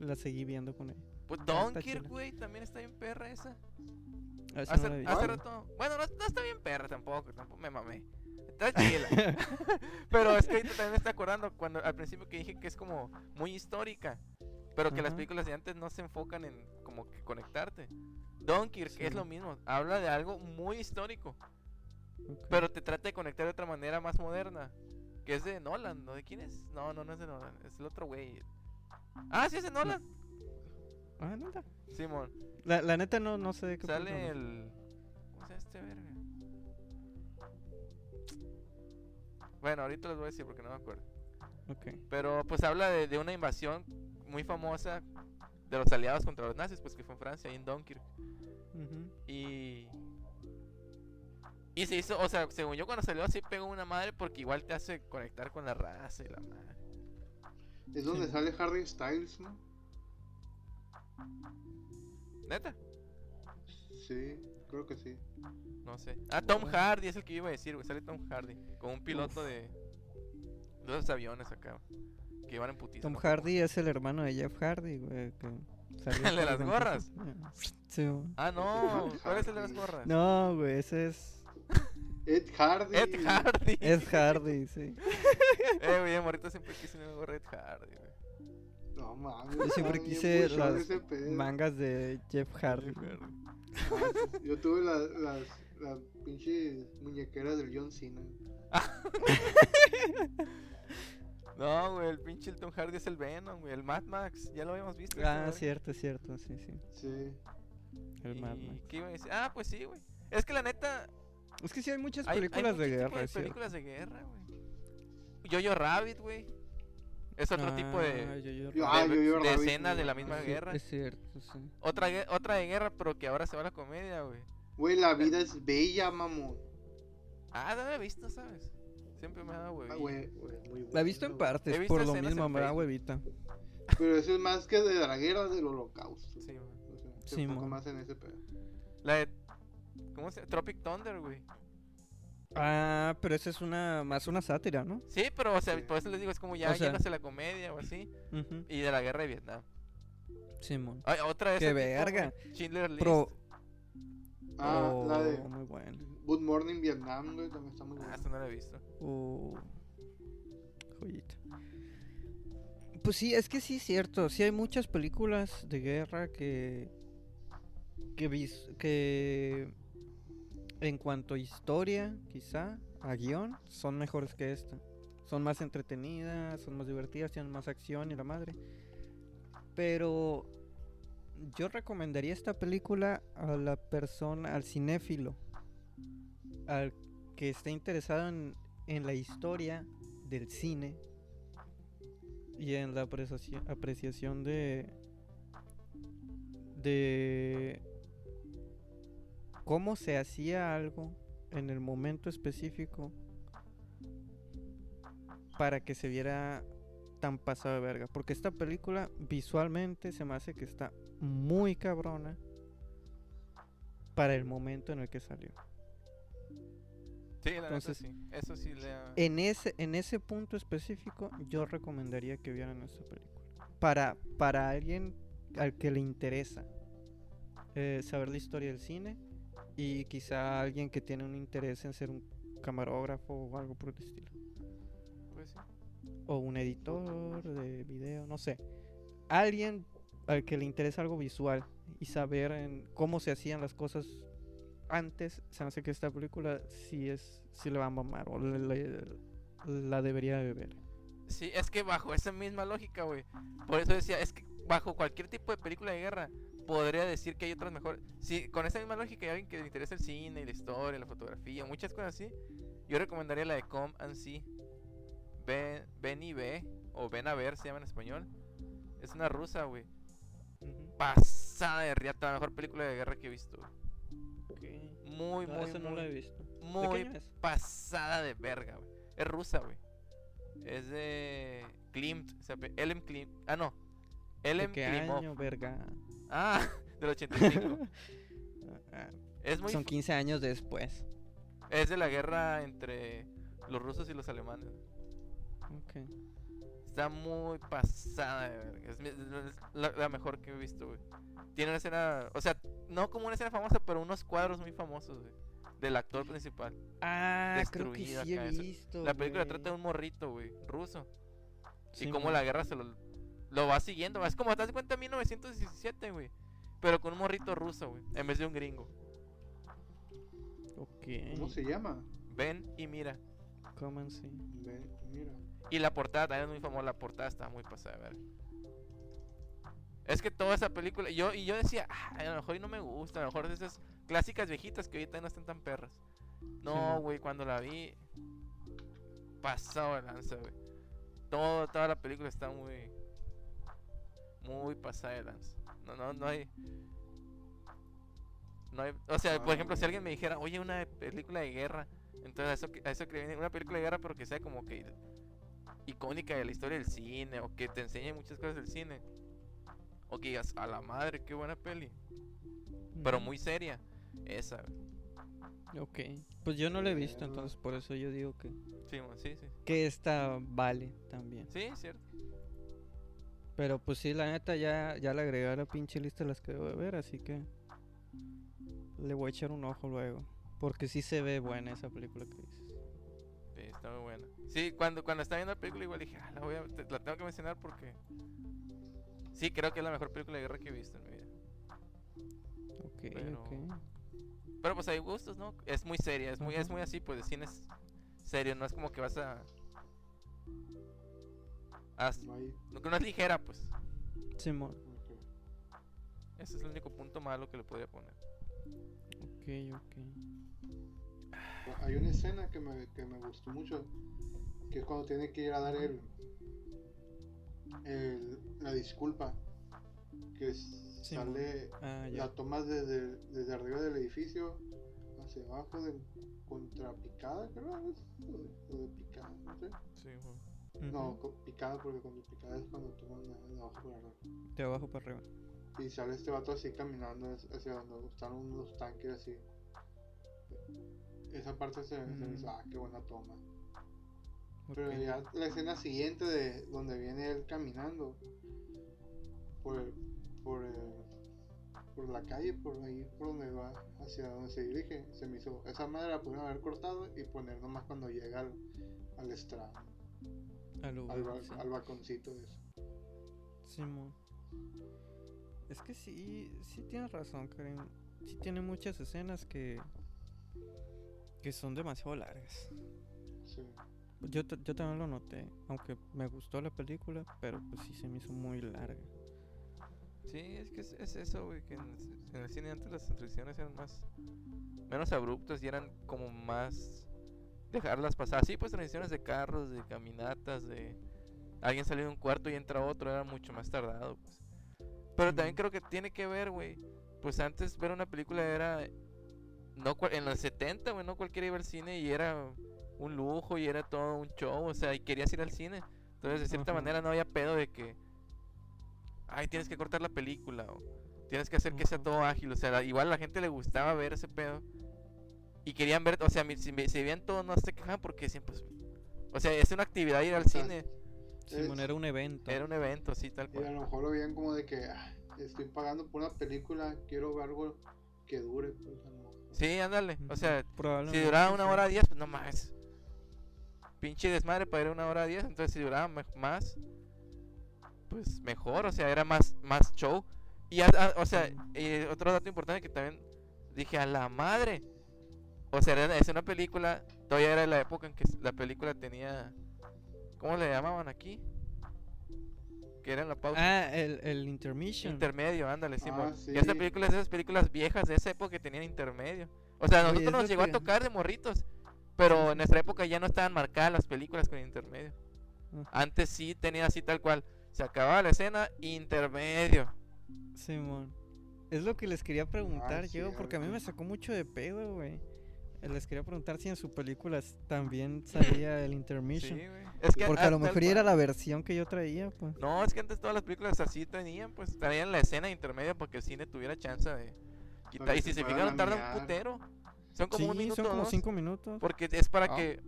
la seguí viendo con ella. Pues Dunkirk, güey, también está bien perra esa. Hace, no hace rato. Bueno, no, no está bien perra tampoco, tampoco me mamé. Está chila. pero es que ahorita también me estoy acordando cuando al principio que dije que es como muy histórica. Pero que las películas de antes no se enfocan en como que conectarte. Dunkirk Sí. es lo mismo, habla de algo muy histórico, pero te trata de conectar de otra manera más moderna. Que es de Nolan, ¿no? ¿De quién es? No, no, no es de Nolan, es el otro güey. Ah, sí, es de Nolan. Ah, neta. Simón. La, la neta no, no sé de qué Sale el. ¿Cómo se este verga? Bueno, ahorita les voy a decir porque no me acuerdo. Ok. Pero pues habla de, de una invasión muy famosa de los aliados contra los nazis, pues que fue en Francia, ahí en Dunkirk. Y. Y se hizo, o sea, según yo cuando salió así pegó una madre porque igual te hace conectar con la raza y la madre. Es donde Sí. sale Harry Styles, ¿no? Neta, Sí, creo que sí. no sé. Ah, Tom Bueno. Hardy es el que iba a decir, güey. Sale Tom Hardy con un piloto de. de aviones acá. Que iban en putiza. Tom ¿no? Hardy es el hermano de Jeff Hardy, güey. Que salió ¿El de las gorras? anteojos. Sí, güey. Ah, no. ¿Cuál es el de las gorras? No, güey, ese es. Ed Hardy. Ed Hardy. Ed Hardy, sí. eh, güey, morrito siempre quise una gorra de Ed Hardy, güey. No mames. Yo siempre quise las mangas de Jeff Hardy. Jeff güey. Hardy. Ah, Yo tuve la- las, las pinches muñequeras del John Cena. No, güey, el pinche el Tom Hardy es el Venom, güey. El Mad Max, ya lo habíamos visto. Ah, este, cierto, cierto, sí, sí. Sí. El ¿Y Mad Max. ¿Qué iba a decir? Ah, pues sí, güey. Es que la neta. Es que sí hay muchas Hay, hay películas de guerra, de películas de guerra, güey. Jojo Rabbit, güey. Es otro tipo Ah, de, yo- yo- Yo- ah, de, escenas de la misma sí. guerra. Es cierto, sí. Otra, otra de guerra, pero que ahora se va a la comedia, güey. Güey, la vida es bella, mamón. Ah, no la he visto, ¿sabes? Siempre me ha dado, güey. Ah, güey, güey, muy La he visto en partes, He visto por lo mismo, me da huevita. Pero eso es más que de la guerra del holocausto. Sí, güey. O sea, Sí, más en ese pedo. La de. ¿Cómo se llama? Tropic Thunder, güey. Ah, pero esa es una más una sátira, ¿no? Sí, pero, o sea, Sí. por eso les digo, es como ya O sea- yéndose a la comedia o así. Y de la guerra de Vietnam. Simón. Ay, otra vez. ¡Qué verga! Schindler List. Pro. Ah, oh, la de Muy bueno. Good Morning Vietnam, güey, también está muy Ah, buena. esta no la he visto. Uh, joyita. Pues sí, es que sí es cierto. Sí hay muchas películas de guerra que. que, vis- que en cuanto a historia, quizá, a guion, son mejores que esta. Son más entretenidas, son más divertidas, tienen más acción y la madre. Pero yo recomendaría esta película a la persona, al cinéfilo, al que esté interesado en, en la historia del cine y en la apreciación, de de cómo se hacía algo en el momento específico para que se viera tan pasado de verga. Porque esta película visualmente se me hace que está muy cabrona para el momento en el que salió. Sí, la Entonces, sí. Eso sí le En ese, en ese punto específico, yo recomendaría que vieran esta película. Para, para alguien al que le interesa eh, saber la historia del cine y quizá alguien que tiene un interés en ser un camarógrafo o algo por el estilo. Pues sí. O un editor de video, no sé. Alguien al que le interesa algo visual y saber en cómo se hacían las cosas antes, se hace que esta película sí es, sí le va a mamar o le- le- la debería de ver. Sí, es que bajo esa misma lógica, güey. Por eso decía, es que bajo cualquier tipo de película de guerra, podría decir que hay otras mejores. Sí, con esa misma lógica, hay alguien que le interesa el cine, y la historia, la fotografía, muchas cosas así. Yo recomendaría la de Come and See. Ven, ven y ve, o ven a ver, se llama en español. Es una rusa, güey. Pasada de riata, la mejor película de guerra que he visto. güey. Muy, No, muy, esa no muy, la he visto. ¿De qué muy pasada de verga, güey. Es rusa, güey. Es de Klimt, se ape- Elem Klimt. Ah, no. ¿De Elem qué año, verga? Ah, del 85. Ah, es muy Son fu- 15 años después. es de la guerra entre los rusos y los alemanes. Ok. Está muy pasada de verga. Es, la, la mejor que he visto, güey. Tiene una escena, o sea, no como una escena famosa, pero unos cuadros muy famosos, güey. Del actor principal. Ah, creo que sí he visto. La película trata de un morrito, güey, ruso. y Sí, cómo mon. la guerra se lo, lo va siguiendo. Es como, ¿te das cuenta? 1917, güey. Pero con un morrito ruso, güey. En vez de un gringo. Ok. ¿Cómo se llama? Ven y mira. Come and see. Ve, mira. Y la portada también es muy famosa. La portada está muy pasada, de ver. Es que toda esa película. Yo, y yo decía, "Ah, a lo mejor y no me gusta. A lo mejor es esas clásicas viejitas que ahorita no están tan perras. No, güey, cuando la vi. Pasado de lanza, güey. Todo, toda la película está muy. Muy pasada de lanza. No, no, no hay. No hay. O sea, por ejemplo, si alguien me dijera, oye, una película de guerra. Entonces, a eso, que- a eso que viene. Una película de guerra, pero que sea como que icónica de la historia del cine o que te enseñe muchas cosas del cine. O que digas, a la madre, qué buena peli. Pero muy seria. Esa. Ok. Pues yo no la he visto, entonces por eso yo digo que, Sí, sí, sí. que esta vale también. Sí, cierto. Pero pues sí, la neta ya, ya le agregué a la pinche lista las que debo de ver, así que le voy a echar un ojo luego. Porque sí se ve buena esa película que dices. Sí, está muy buena. Sí, cuando, cuando estaba viendo la película igual dije, ah, la, voy a- te- la tengo que mencionar porque... Sí, creo que es la mejor película de guerra que he visto en mi vida. Ok, Pero- ok. Pero pues hay gustos, ¿no? Es muy seria, es muy, es muy así, pues de cine es serio, no es como que vas a... a- No hay. no, que no es ligera, pues. Simón. ok. Ese es el único punto malo que le podría poner. Ok, ok. Hay una escena que me, que me gustó mucho, que es cuando tiene que ir a dar el, el- la disculpa, que sale, Ah, la tomas desde, desde arriba del edificio hacia abajo de contrapicada, creo, o de, o de picada, no sé. Sí, No, picada porque cuando picada es cuando toman de, de abajo para arriba. De abajo para arriba. Y sale este vato así caminando hacia- donde están unos tanques así. Esa parte se, se me hizo, Mm. ah, qué buena toma. Pero Ok. ya la escena siguiente de donde viene él caminando por el- por el- por la calle, por ahí por donde va, hacia donde se dirige, se me hizo, esa madre la pudieron haber cortado y poner nomás cuando llega al, al estrado, Al al, lugar, ba- sí. al balconcito de eso. Simón. Es que sí, sí tienes razón, Karim. Sí tiene muchas escenas que que son demasiado largas. Sí. Yo, yo también lo noté, aunque me gustó la película, pero pues sí se me hizo muy larga. Sí, es que es, es eso, güey, que en, en el cine antes las transiciones eran más... Menos abruptas y eran como más... Dejarlas pasar. Sí, pues transiciones de carros, de caminatas, de... Alguien salió de un cuarto y entra otro, era mucho más tardado, pues. Pero también creo que tiene que ver, güey. Pues antes ver una película era... No, en los 70, güey, no cualquiera iba al cine y era un lujo y era todo un show, o sea, y querías ir al cine. Entonces, de cierta Ajá. manera no había pedo de que ay, tienes que cortar la película o tienes que hacer que sea todo ágil, o sea, la- igual a la gente le gustaba ver ese pedo y querían ver, o sea, si, si veían todo no se quejaban porque siempre, pues, o sea, es una actividad ir al sea, cine, Simón, era un evento. era un evento, sí, tal Y a cual. lo mejor lo veían como de que "Ah, estoy pagando por una película, quiero ver algo que dure. Pues. Sí, ándale, o sea, si duraba una hora diez, pues no más. Pinche desmadre para ir una hora diez, entonces si duraba me- más, pues mejor, o sea, era más, más show. Y, a- a- o sea, eh, otro dato importante que también dije, a la madre. O sea, era, es una película, todavía era la época en que la película tenía, ¿cómo le llamaban aquí? Que era en la pausa. Ah, el, el intermission. Intermedio, ándale, Simón. Ah, Y esta sí. película es de esas películas viejas de esa época que tenían intermedio. O sea, a nosotros nos llegó a tocar de morritos. Pero en nuestra época ya no estaban marcadas las películas con intermedio. Ajá. Antes sí tenía así tal cual. Se acababa la escena, intermedio. Simón. Es lo que les quería preguntar yo, porque a mí me sacó mucho de pedo, güey. Eh, Les quería preguntar si en sus películas también salía el Sí, intermission. güey. Es que porque a lo mejor era la versión que yo traía, pues. No, es que antes todas las películas así tenían, pues traían la escena intermedia para que el cine tuviera chance de quitar. Y se si se puedan fijaron, tarda un putero. Son como sí, un minuto son como dos, cinco minutos. Porque es para Ah. que.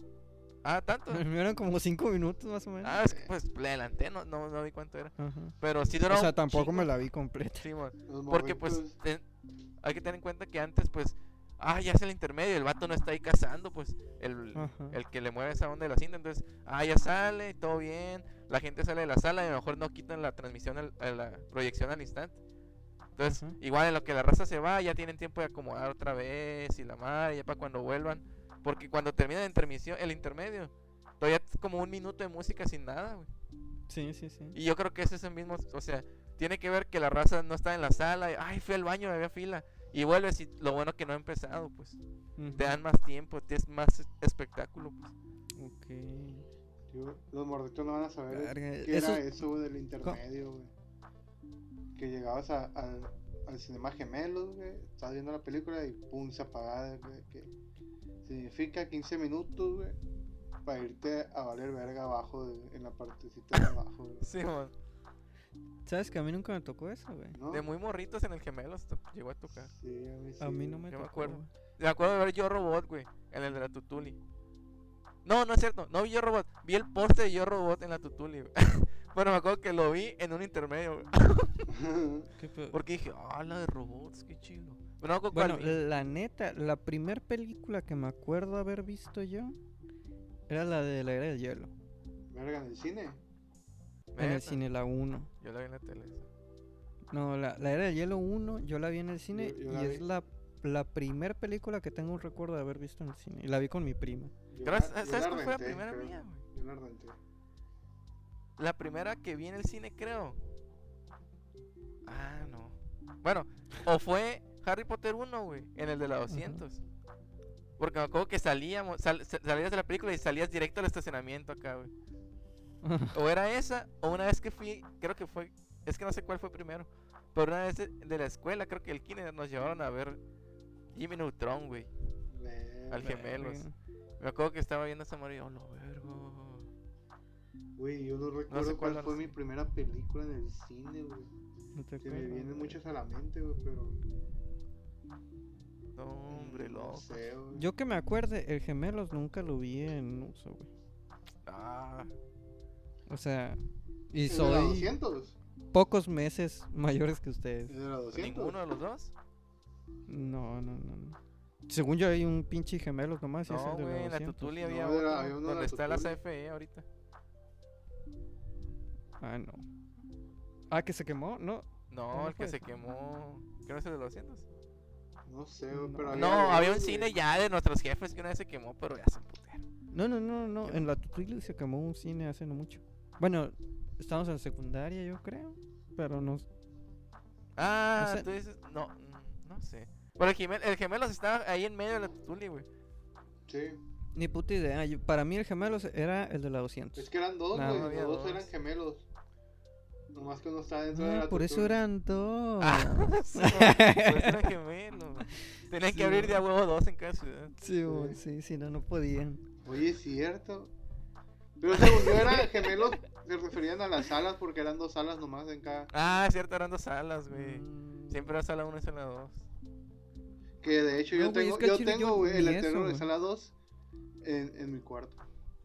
Ah, tanto. Mío eran como cinco minutos más o menos. Ah, es que pues le adelanté, no, no, no vi cuánto era. Ajá. Pero sí duró O sea, tampoco me la vi completa. Sí, Porque pues ten- hay que tener en cuenta que antes pues ah, ya es el intermedio, el vato no está ahí cazando, pues el, el que le mueve esa onda de la cinta, entonces, ah, ya sale, todo bien, la gente sale de la sala y a lo mejor no quitan la transmisión, al- a la proyección al instante. Entonces, Ajá. igual en lo que la raza se va, ya tienen tiempo de acomodar otra vez y la madre, ya para cuando vuelvan. Porque cuando termina la intermisión, el intermedio, todavía es como un minuto de música sin nada, güey. Sí, sí, sí. Y yo creo que ese es el mismo, o sea, tiene que ver que la raza no está en la sala, y, ay, fui al baño, había fila. Y vuelves y lo bueno que no ha empezado, pues. Te dan más tiempo, te es más es- espectáculo, pues. Ok. yo- los morritos no van a saber Verga, qué eso- era eso del intermedio, güey. Que llegabas a- al- al cinema gemelos, güey, estabas viendo la película y pum, se apagaba, güey, que significa 15 minutos, güey, para irte a valer verga abajo, de- en la partecita de abajo, güey. Sí, mon. ¿Sabes que a mí nunca me tocó eso, güey? ¿no? De muy morritos en el gemelos llegó a tocar. Sí, a mí, A mí sí, no me yo me tocó. acuerdo. güey. Me acuerdo de ver Yo Robot, güey, en el de la Tutuli. No, no es cierto, no vi Yo Robot, vi el poste de Yo Robot en la Tutuli, güey. bueno, me acuerdo que lo vi en un intermedio, güey. ¿Qué pedo? Porque dije, ah, la de robots, qué chido. Bueno, la neta, la primer película que me acuerdo haber visto yo era la de la era del hielo. Verga, en el cine. En el cine, la 1. Yo la vi en la tele. No, la, la era del hielo 1, yo la vi en el cine Yo- yo y la es vi. la, la primer película que tengo un recuerdo de haber visto en el cine. Y la vi con mi prima. Yo ¿Sabes cuál fue la primera creo. mía, güey? Yo la renté. La primera que vi en el cine, creo. Ah, no. Bueno, o fue Harry Potter 1, güey, en el de la 200. Porque me acuerdo que salíamos, sal- sa- salías de la película y salías directo al estacionamiento acá, güey. O era esa, o una vez que fui, creo que fue, es que no sé cuál fue primero. Pero una vez de, de la escuela, creo que el kinder nos llevaron a ver Jimmy Neutron, güey. Al gemelos. Me acuerdo que estaba viendo esa y yo, no, vergo. Güey, yo no recuerdo cuál cuál fue mi primera película en el cine, güey. No te Se me vienen muchas a la mente, güey, pero. No, hombre, no loco. sé. Yo que me acuerde, el gemelos nunca lo vi en uso, güey. Ah, O sea, y ¿El de la soy 200? pocos meses mayores que ustedes. ¿El de la 200? ¿ninguno de los dos? No, no, no. no. Según yo hay un pinche gemelos nomás. y es No, el de güey, en la 200. Tutuli No, había era- otro, había uno de donde la está la. CFE ahorita. Ah, no. Ah, que se quemó, ¿no? No, ¿Cómo el que fue? se quemó. ¿Qué no es el de los 200? No sé, güey, No. pero había No, había un cine ya de nuestros jefes que una vez se quemó, pero ya se putero. No, no, no, no. En la Tutuli se quemó un cine hace no mucho. Bueno, estábamos en secundaria, yo creo. Pero no. Ah, sé. tú dices. No, no sé. Pero el, gemel, el gemelos estaba ahí en medio de la tutuli, güey. Sí. Ni puta idea. yo- para mí el gemelo era el de la 200. Es que eran dos, No, güey. los dos dos. eran gemelos. Nomás que uno estaba dentro de Ah, la por eso eran dos. Ah, sí, por eso eran gemelos. güey. Tenían Sí, que abrir de a huevo dos en cada ciudad. Sí, sí, sí, no, no podían. Oye, es cierto. Pero según yo eran gemelos, se referían a las salas porque eran dos salas nomás en cada. Ah, es cierto, eran dos salas, güey. Mm, Siempre era sala 1 y sala 2. Que de hecho yo No, güey, tengo, es que al yo chile tengo, yo güey, el eso, de güey. sala 2 en, en mi cuarto.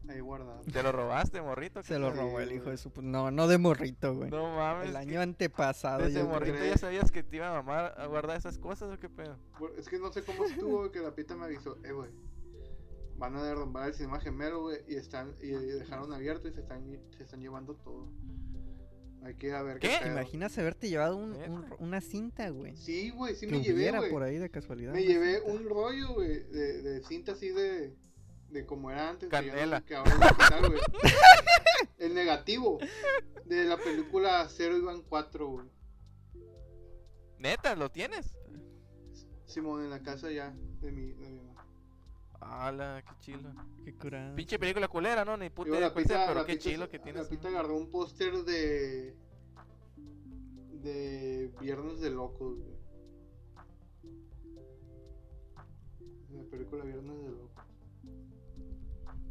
Ahí guardado. ¿Te lo robaste, morrito? Se lo robó el hijo de su. No, no de morrito, güey. No mames. el que año antepasado. Desde yo morrito ya sabías que te iba a mamar a guardar esas cosas o qué pedo. Es que no sé cómo estuvo, que la pita me avisó, eh, güey. Van a derrumbar el cinema gemelo, güey, y están, y dejaron abierto y se están, se están llevando todo. Hay que ir a ver qué. Imaginas haberte llevado un- una cinta, güey. Sí, güey, sí que me llevé, güey. por ahí de casualidad. Me llevé cinta. un rollo, güey, de, de cinta así de, de como era antes. Canela. Que ahora es digital, güey. El negativo de la película Zero Iban 4, güey. Neta, ¿lo tienes? Simón en la casa ya de mi, de mi mamá. Ala, qué chilo. Qué curada. Pinche película culera, ¿no? Ni puta idea la pero la qué pita chilo que La tienes. pita agarró un póster de. de Viernes de Locos, güey. La película Viernes de Locos.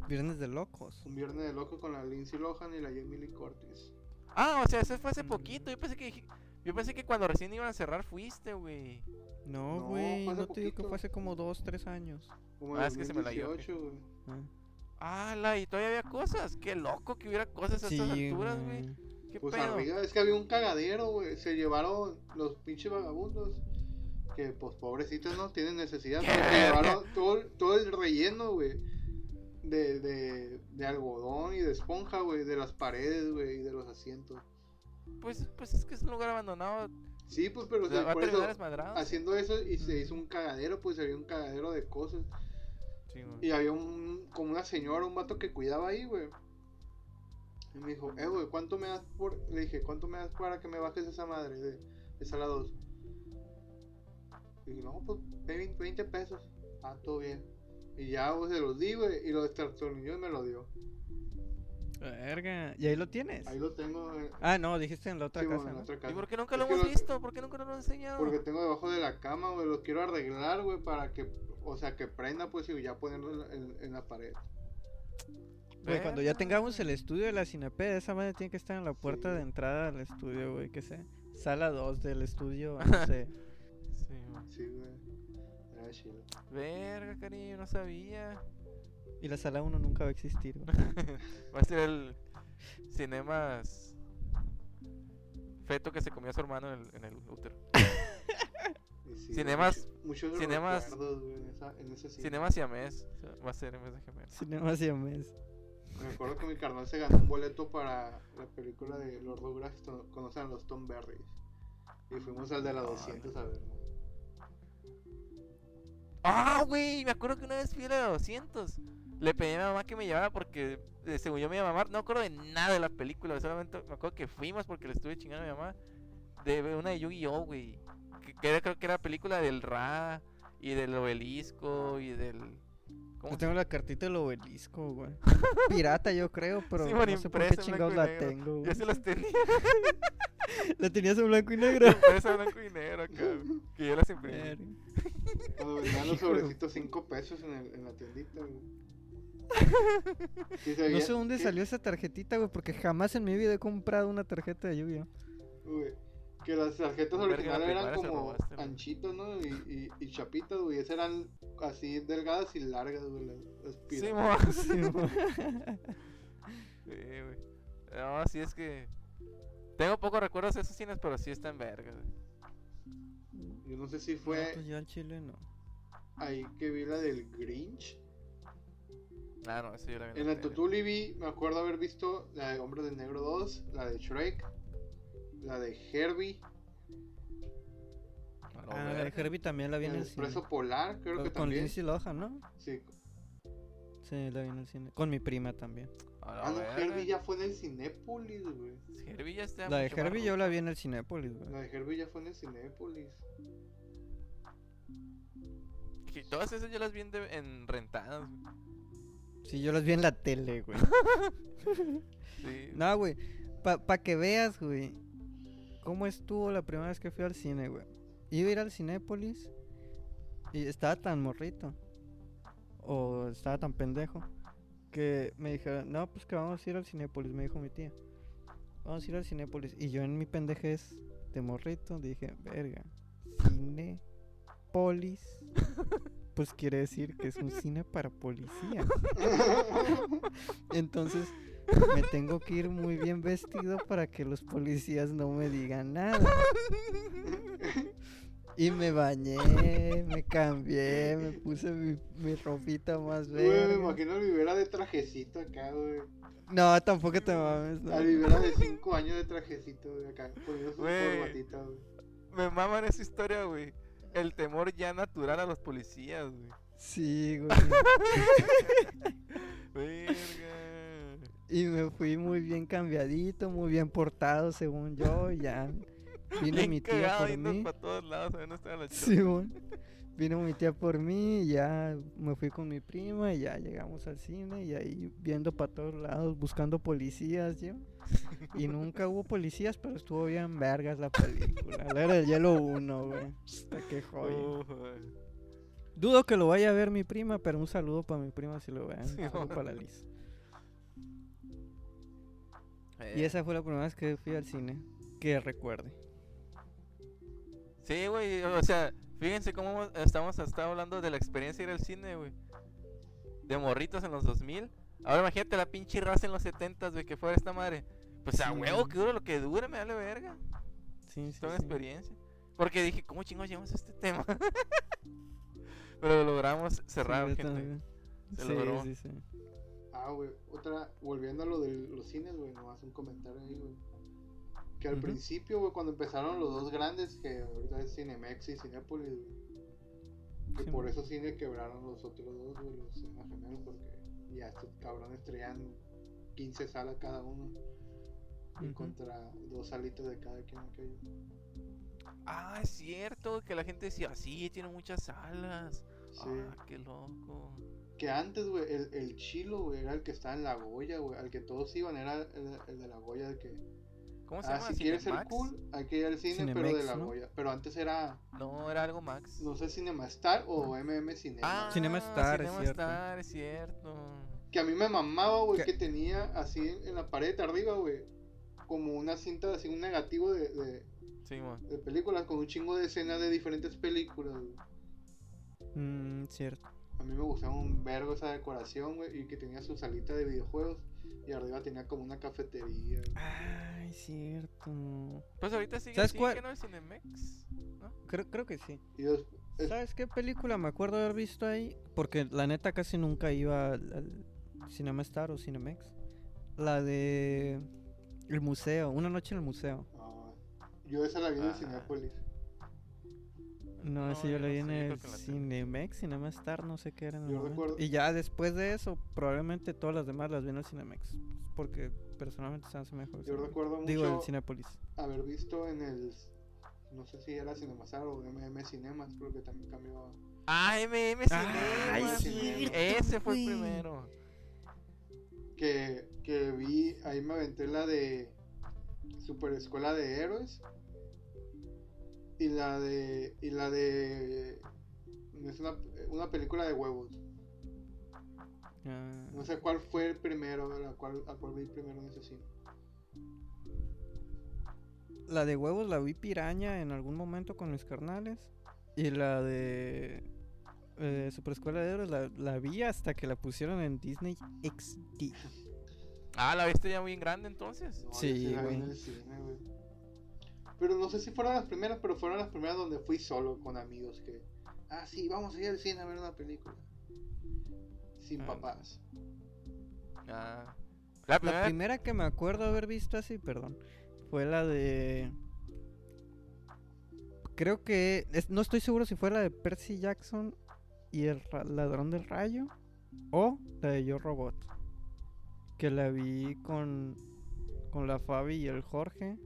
Viernes de locos. Un Viernes de Locos con la Lindsay Lohan y la Jamie Lee Curtis. Ah, o sea, eso fue hace Mm. poquito. Yo pensé que yo pensé que cuando recién iban a cerrar fuiste, güey. No, güey. No, te digo que fue hace como dos, tres años. Como Ah, es que se me la llevó, 2018, güey. Ah. Ala, y todavía había cosas. Qué loco que hubiera cosas a Sí, estas alturas, güey. Qué Pues pedo. arriba es que había un cagadero, güey. Se llevaron los pinches vagabundos. Que pues pobrecitos no tienen necesidad. Pero se llevaron todo, el- todo el relleno, güey. De, de, de algodón y de esponja, güey. De las paredes, güey. Y de los asientos. Pues, pues es que es un lugar abandonado. Sí, pues, pero o sea, va por eso, haciendo eso y se hizo un cagadero, pues había un cagadero de cosas. Sí. Y había un, como una señora, un vato que cuidaba ahí, güey. Y me dijo, eh, güey, ¿cuánto me das por...? Le dije, ¿cuánto me das para que me bajes esa madre de, de sala 2? Y dije, no, pues, ve 20 pesos. Ah, todo bien. Y ya, güey, se los di, güey, y lo destornilló y me lo dio. Verga. ¿Y ahí lo tienes? Ahí lo tengo, eh, Ah, no, dijiste en la otra sí, casa. ¿Y por qué nunca Es lo hemos lo- visto? ¿Por qué nunca nos lo han enseñado? Porque tengo debajo de la cama, güey, lo quiero arreglar, güey, para que, o sea, que prenda, pues, y ya ponerlo en, la pared. Güey, cuando ya tengamos el estudio de la Cinepe, esa madre tiene que estar en la puerta Sí. de entrada al estudio, güey, que sé. Sala 2 del estudio, no sé. Sí, güey. Sí, güey. Era chido. Verga, cariño, no sabía. Y la sala 1 nunca va a existir, güey. Va a ser el Cinemas Feto que se comió a su hermano en el, en el útero. Sí, Cinemas- mucho- muchos cinemas- recuerdos, güey, en, esa, en ese cine. Cinemas Siamés va a ser en vez de gemelos. Cinema Siamés. Me acuerdo que mi carnal se ganó un boleto para la película de los Rugrats, to- conocen a los Tom Berries. Y fuimos al de la 200 a ver. Ah, güey, me acuerdo que una vez fui a la 200. Le pedí a mi mamá que me llevara porque, eh, según yo me iba a mamar, no me acuerdo de nada de la película. Solamente me acuerdo que fuimos porque le estuve chingando a mi mamá. De una de Yu-Gi-Oh, güey. Que, que era- creo que era película del Ra y del obelisco y del. ¿Cómo Yo tengo la cartita del obelisco, güey. Pirata, yo creo, pero Sí, bueno, no sé por qué en chingados blanco y la negro. tengo, güey. Yo se las tenía La tenías en blanco y negro. impresa blanco y negro güey, Que yo las imprimí. Cuando vendían los sobrecitos 5 pesos en, el- en la tiendita, güey. Sí, No sé dónde salió esa tarjetita, güey, porque jamás en mi vida he comprado una tarjeta de lluvia. güey, Que las tarjetas Verga, la originales eran como robaste, güey. anchitas, ¿no? Y, y, y chapitas, güey. Esas eran así delgadas y largas, güey. Las, las Sí, mo. Sí, mo. Sí, güey. No, así es que. Tengo pocos recuerdos de esos cines, pero sí están verga, güey. Yo no sé si No, fue pues yo al chile no. ahí que vi la del Grinch. Ah, no, eso yo la vi En la tele. Tutuli vi, me acuerdo haber visto la de Hombre de Negro 2, la de Shrek. la de Herbie, Ah, la de verga. Herbie también la vi en el el cine. Expreso Polar, creo Con- que Con también. Lindsay Lohan, ¿no? Sí. Sí, la vi en el cine. Con mi prima también. La Ah, no. Herbie ya fue en el Cinépolis, güey. Herbie ya está La de Herbie yo la vi en el Cinépolis, güey. La de Herbie ya fue en el Cinépolis. Que Todas esas yo las vi en, de- en rentadas. güey. Sí, yo las vi en la tele, güey. Sí. No, güey. Pa, pa que veas, güey. ¿Cómo estuvo la primera vez que fui al cine, güey? Iba a ir al Cinépolis y estaba tan morrito. O estaba tan pendejo. Que me dijeron, no, pues que vamos a ir al Cinépolis, me dijo mi tía. Vamos a ir al Cinépolis. Y yo en mi pendejez de morrito dije, verga, Cinépolis. Pues quiere decir que es un cine para policías. Entonces me tengo que ir muy bien vestido para que los policías no me digan nada. Y me bañé, me cambié, me puse mi, mi ropita más Güey, me imagino a Olivera de trajecito acá, güey. No, tampoco te mames. no. A Olivera de 5 años de trajecito, güey, acá, poniendo su güey. Me maman esa historia, güey. El temor ya natural a los policías, güey. Sí, güey. Verga. Y me fui muy bien cambiadito, muy bien portado, según yo. Ya vino Bien mi tía por mí. para todos lados, no estaba la Sí, güey. Vino mi tía por mí ya me fui con mi prima y ya llegamos al cine y ahí viendo para todos lados, buscando policías, yo. Y nunca hubo policías, pero estuvo bien vergas la película. La era del hielo 1, güey. Qué joya. Dudo que lo vaya a ver mi prima, pero un saludo para mi prima si lo vean. Sí, para la Liz. Eh, Y esa fue la primera vez que fui al cine. Que recuerde. Sí, güey, o sea, fíjense cómo estamos hasta hablando de la experiencia de ir al cine, güey. De morritos en los 2000. Ahora imagínate la pinche raza en los 70, güey, que fuera esta madre. Pues a huevo que dure lo que dure, me vale verga. Sí, sí, Toda una sí. experiencia. Porque dije, ¿cómo chingos llegamos a este tema? Pero lo logramos cerrar, Sí, gente. también. Se sí, logró. sí, sí. Ah, güey, otra, volviendo a lo de los cines, güey, nomás un comentario ahí, güey. Que al principio, güey, cuando empezaron los dos grandes, que ahorita es Cinemex y Cinépolis, güey. Que Sí, por mo. esos cines quebraron los otros dos, güey, los gemelos, porque ya estos cabrones traían 15 salas cada uno. Y contra dos salitas de cada quien aquello. Ah, es cierto, que la gente decía, sí, tiene muchas salas. Sí. Ah, qué loco. Que antes, güey, el, el chilo, güey, era el que estaba en la Goya, güey. Al que todos iban era el, el de la Goya, el que. ¿Cómo se Ah, llama? si quieres ser cool, hay que ir al cine, pero de la ¿no? Goya. Pero antes era, No, era algo Max. no sé, Cinemastar o MM Cinema. Ah, Cinema Star, es Cinema cierto. Star, es cierto. Que a mí me mamaba, güey, que tenía así en, en la pared arriba, güey. Como una cinta, así un negativo de, de, Sí, mo. de películas con un chingo de escenas de diferentes películas, güey. Mm, cierto. A mí me gustaba un vergo esa decoración, güey, y que tenía su salita de videojuegos. Y arriba tenía como una cafetería. güey. Ay, cierto. Pues ahorita sigue ¿Sabes así, cuál? que no es Cinemex. Creo, creo que sí. Y des- es- ¿Sabes qué película me acuerdo haber visto ahí? Porque la neta casi nunca iba al, al Cinema Star o Cinemex. La de El Museo, Una Noche en el Museo. ah, yo esa la vi en Ah. No, No, ese yo no vi en el. Cinemex, Cinema Star, no sé qué era. en el Yo recuerdo- Y ya después de eso, probablemente todas las demás las vi en el Cinemex. Porque personalmente se hace mejor. Yo recuerdo mucho Digo, el Cinépolis. haber visto en el. No sé si era Cinemastar o MM Cinemas, creo que también cambió. Ah, MM Ay, Cinema. cierto, Ese fue el primero. Que, que vi, ahí me aventé la de Super Escuela de Héroes. Y la de. Y la de. Es una, una película de huevos. Ah, No sé cuál fue el primero, la cual, a cuál vi primero en ese cine. La de huevos la vi piraña en algún momento con mis carnales. Y la de eh, Super Escuela de Héroes la, la vi hasta que la pusieron en Disney XD. Ah, ¿la viste ya muy grande entonces? No, Sí, güey. Pero no sé si fueron las primeras, pero fueron las primeras donde fui solo con amigos que. Ah, sí, vamos a ir al cine a ver una película. Sin Ah. papás. Ah. La primera. La primera que me acuerdo haber visto así, perdón, fue la de. Creo que. es- no estoy seguro si fue la de Percy Jackson y el ra- ladrón del rayo. O la de Yo Robot. Que la vi con. Con la Fabi y el Jorge.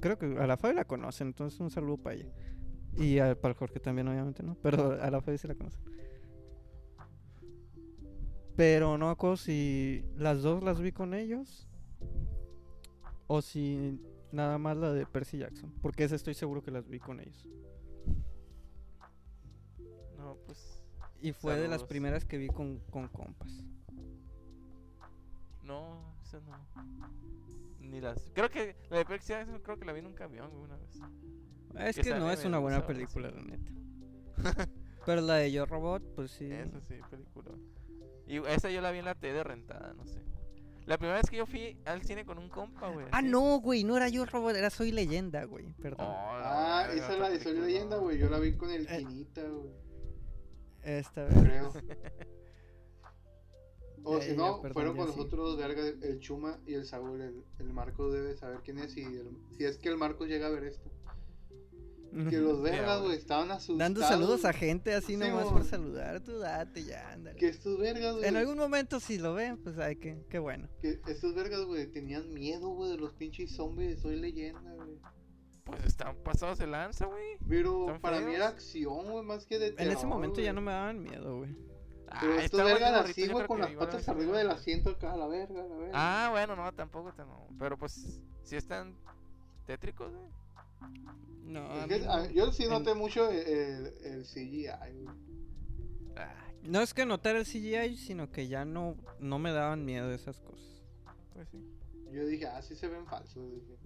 Creo que a la Fabi la conocen, entonces un saludo para ella. Y a- para el Jorge también, obviamente, ¿no? Pero a la Fabi sí la conocen. Pero no me acuerdo si las dos las vi con ellos. O si nada más la de Percy Jackson. Porque esa estoy seguro que las vi con ellos. No, pues. Y fue de las primeras que vi con, con compas. No, esa no. Ni las. Creo que la de Percy Jackson creo que la vi en un camión una vez. Es Que que no es una buena película, la neta. Pero la de Yo Robot, pues sí. Eso sí, película. Y esa yo la vi en la tele rentada, no sé. La primera vez que yo fui al cine con un compa, güey. Ah, no, güey, no era Yo Robot, era Soy Leyenda, güey. Perdón. Oh, Ah, esa es la de Soy. Leyenda, güey. Yo la vi con el Eh. Quinita, güey. Esta vez. Creo. O Ya, si ya, no, perdón, fueron con sí. nosotros dos vergas, el Chuma y el Saúl. El, el Marcos debe saber quién es y el- si es que el Marcos llega a ver esto. Que los vergas, güey. estaban asustados. Dando saludos a gente así Sí, nomás por saludar. Tú date ya, ándale. Que estos vergas, güey. En algún momento si lo ven, pues ay, que, qué bueno. Que estos vergas, güey, tenían miedo, güey, de los pinches zombies Soy Leyenda, güey. Pues están pasados de lanza, güey. Pero para mí feos. era acción, güey, más que de En ese terror, momento ya no me daban miedo, güey. Pero Ah, estos vergas así, güey, con las patas arriba del asiento acá, a la verga, a la verga. Ah, bueno, no, tampoco no. Pero pues, si están tétricos, güey. No, Es a que, yo sí En- noté mucho el, el, el CGI, güey. Ah, No es que notar el CGI, sino que ya no, no me daban miedo esas cosas. pues sí. Yo dije, ah, sí se ven falsos. dije.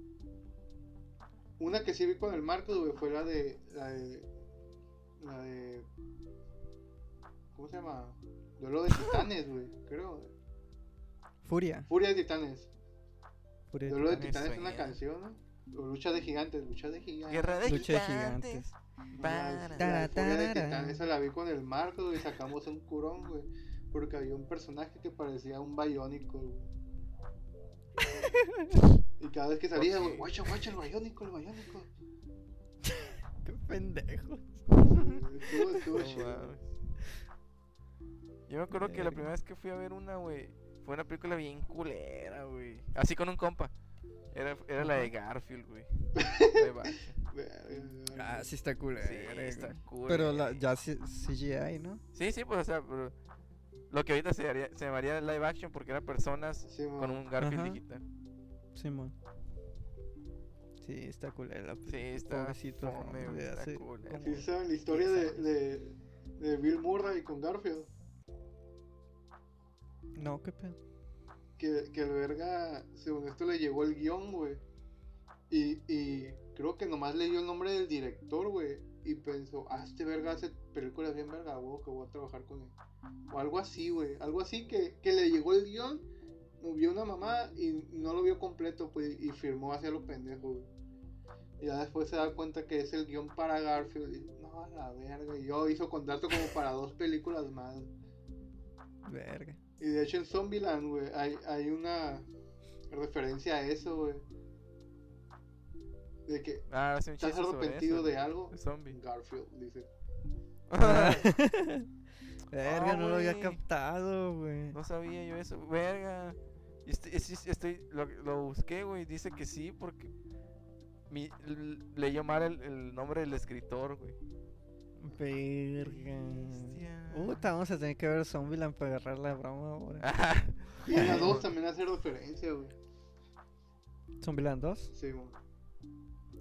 Una que sí vi con el Marcos, güey, fue la de. La de. La de. ¿Cómo se llama? Duelo de titanes, güey, creo. Furia. Furia de titanes. Furia de Duelo de Titanes es una canción, ¿no? O lucha de gigantes, lucha de gigantes. Guerra de Lucha de gigantes. gigantes. La- Furia de. Titanes, esa la vi con el Marcos, güey, sacamos un curón, güey. Porque había un personaje que parecía un güey. Y cada vez que salía, güey, guacha, guacha, el biónico, el biónico. Qué pendejo. Estuvo, estuvo No chido. mames. Yo me acuerdo que la primera vez que fui a ver una, güey, fue una película bien culera, güey. Así con un compa. Era, era la de Garfield, güey. Ah, sí está cool. Sí, está cool. Pero la, ya C- CGI, ¿no? Sí, sí, pues, o sea, pero lo que ahorita se, haría, se llamaría live action porque eran personas Sí, con un Garfield Ajá. digital. Simón. Sí, está cool. La Sí, está Pobrecito fome, está hace culera. ¿Sí saben la historia de, 10 de, de Bill Murray con Garfield? No, qué pedo. Que, que el verga, según esto, le llegó el guion, güey. Y, y creo que nomás leyó el nombre del director, güey. Y pensó, ah, este verga hace películas bien verga, güey, que voy a trabajar con él. O algo así, güey. Algo así que, que le llegó el guion, vio una mamá y no lo vio completo, pues, y firmó hacia los pendejos, güey. Y ya después se da cuenta que es el guion para Garfield. Y, no, a la verga. Y yo hizo contrato como para dos películas más. Verga. Y de hecho en Zombieland, güey, hay, hay una referencia a eso, güey. De que Ah, hace un estás arrepentido eso, de algo. zombie. Garfield, dice. Verga, Ah, no lo había captado, güey. No sabía yo eso, verga. Estoy, es- estoy- lo, lo busqué, güey. Dice que sí, porque mi, leyó mal el, el nombre del escritor, güey. Verga. Puta, vamos a tener que ver Zombieland para agarrar la broma ahora. Y en la 2 también hace referencia, güey. ¿Zombieland 2? Sí, güey.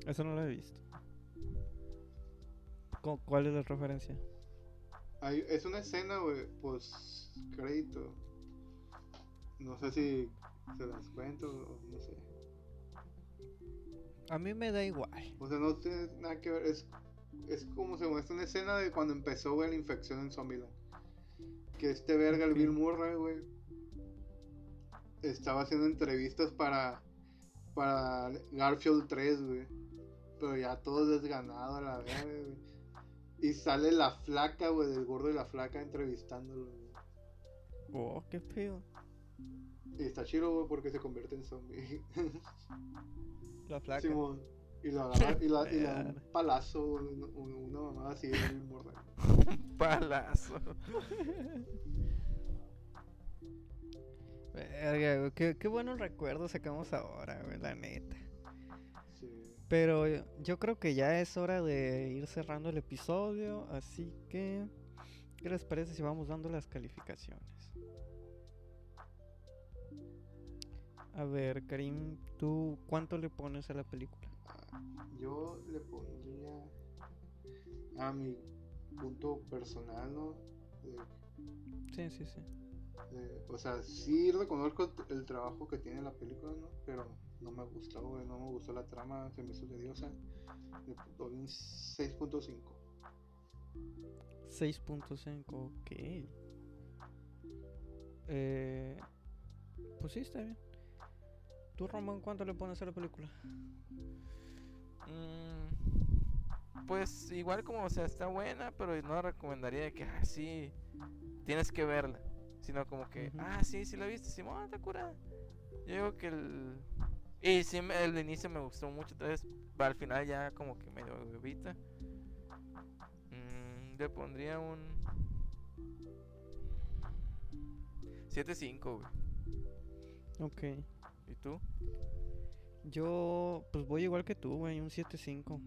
Eso no lo he visto. ¿Cu- ¿Cuál es la referencia? Hay- es una escena, güey, pues crédito. No sé si se las cuento o no sé. A mí me da igual. O sea, no tiene nada que ver. Es, es como se muestra una escena de cuando empezó, güey, la infección en Zombieland. Que este verga, el. Bill Murray, güey, estaba haciendo entrevistas para, para Garfield 3, güey. Pero ya todo desganado a la verga, güey. Y sale la flaca, güey, del gordo y la flaca entrevistándolo, güey. Oh, qué pedo. Y está chido, güey, porque se convierte en zombie. La flaca. Simón. Y lo agarra y, la, y le da un palazo, una, una mamada así bien mortal. Palazo. Verga, qué, qué buenos recuerdos sacamos ahora, güey, la neta. Sí. Pero yo creo que ya es hora de ir cerrando el episodio, así que ¿qué les parece si vamos dando las calificaciones? A ver, Karim, ¿tú cuánto le pones a la película? Yo le pondría a mi punto personal, ¿no? De- Sí, sí, sí. de- o sea, sí reconozco el trabajo que tiene la película, ¿no? Pero no me gustó, güey, no me gustó la trama, se me hizo tediosa. Le doy un 6.5. 6.5, ok. Eh, pues sí, está bien. ¿Tú, Román, cuánto le pones a la película? Mm, pues igual como, o sea, está buena, pero no recomendaría que, ah, sí, tienes que verla. Sino como que, ah, sí, sí la viste, Simón, está curada. Yo digo que el... Y sí, el inicio me gustó mucho, entonces al final ya como que medio huevita. Mm, le pondría un... 7.5, güey. Ok. ¿Y tú? Yo, pues voy igual que tú, güey, un 7.5.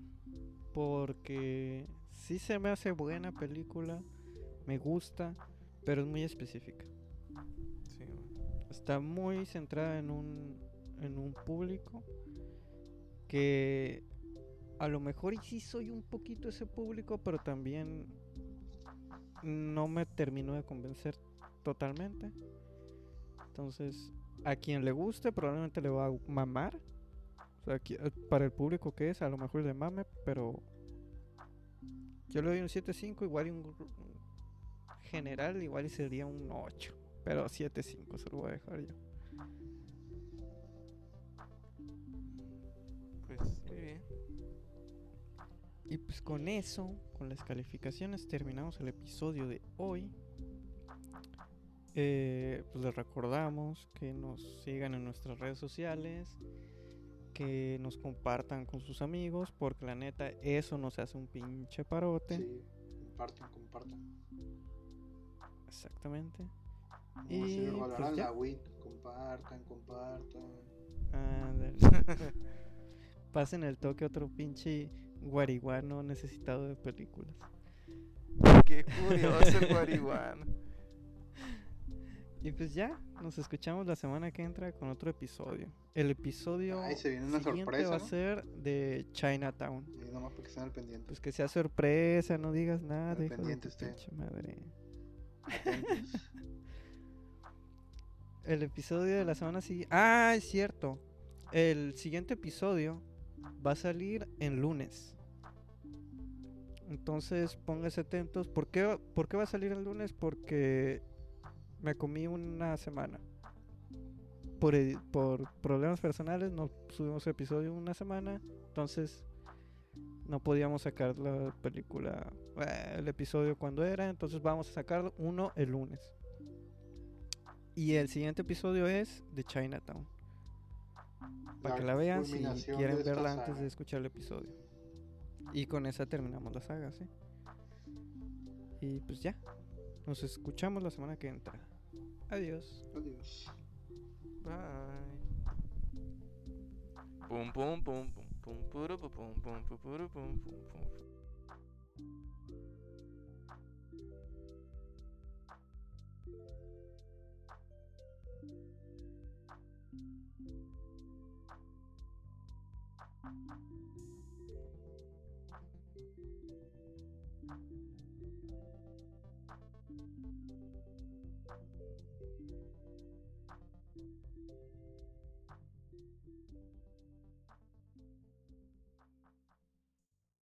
Porque sí se me hace buena película, me gusta, pero es muy específica. Sí, güey. Está muy centrada en un, en un público que a lo mejor y sí soy un poquito ese público, pero también no me terminó de convencer totalmente. Entonces, a quien le guste probablemente le va a mamar. O sea, qui- eh, para el público que es, a lo mejor le mame, pero yo le doy un 7.5, igual y un general, igual y sería un 8. Pero 7.5 se lo voy a dejar yo. Pues muy bien. Y pues con eso, con las calificaciones, terminamos el episodio de hoy. Eh, pues les recordamos que nos sigan en nuestras redes sociales, que nos compartan con sus amigos, porque la neta eso nos hace un pinche parote. Sí, compartan, compartan. Exactamente. Como Y, si pues, la WIT, compartan, compartan. Ándale. Pasen el toque a otro pinche guariguano necesitado de películas. Qué curioso el marihuana. Y pues ya, nos escuchamos la semana que entra con otro episodio. El episodio Ay, se viene una siguiente sorpresa, va a ¿no? ser de Chinatown. Y nomás porque estén al pendiente. Pues que sea sorpresa, no digas nada, Al pendiente usted. madre. El episodio de la semana siguiente. Ah, es cierto. El siguiente episodio va a salir en lunes. Entonces pónganse atentos. ¿Por qué, ¿Por qué va a salir el lunes? Porque me comí una semana. Por, por problemas personales no subimos episodio una semana. Entonces no podíamos sacar la película, eh, el episodio cuando era. Entonces vamos a sacar uno el lunes. Y el siguiente episodio es de Chinatown. Para que la vean si quieren verla antes de escuchar el episodio. Y con esa terminamos la saga, ¿sí? Y pues ya. Nos escuchamos la semana que entra. Adiós. Adiós. Bye. Pum pum pum pum pum puru pu, pum pum pu, puru, pum pum pum.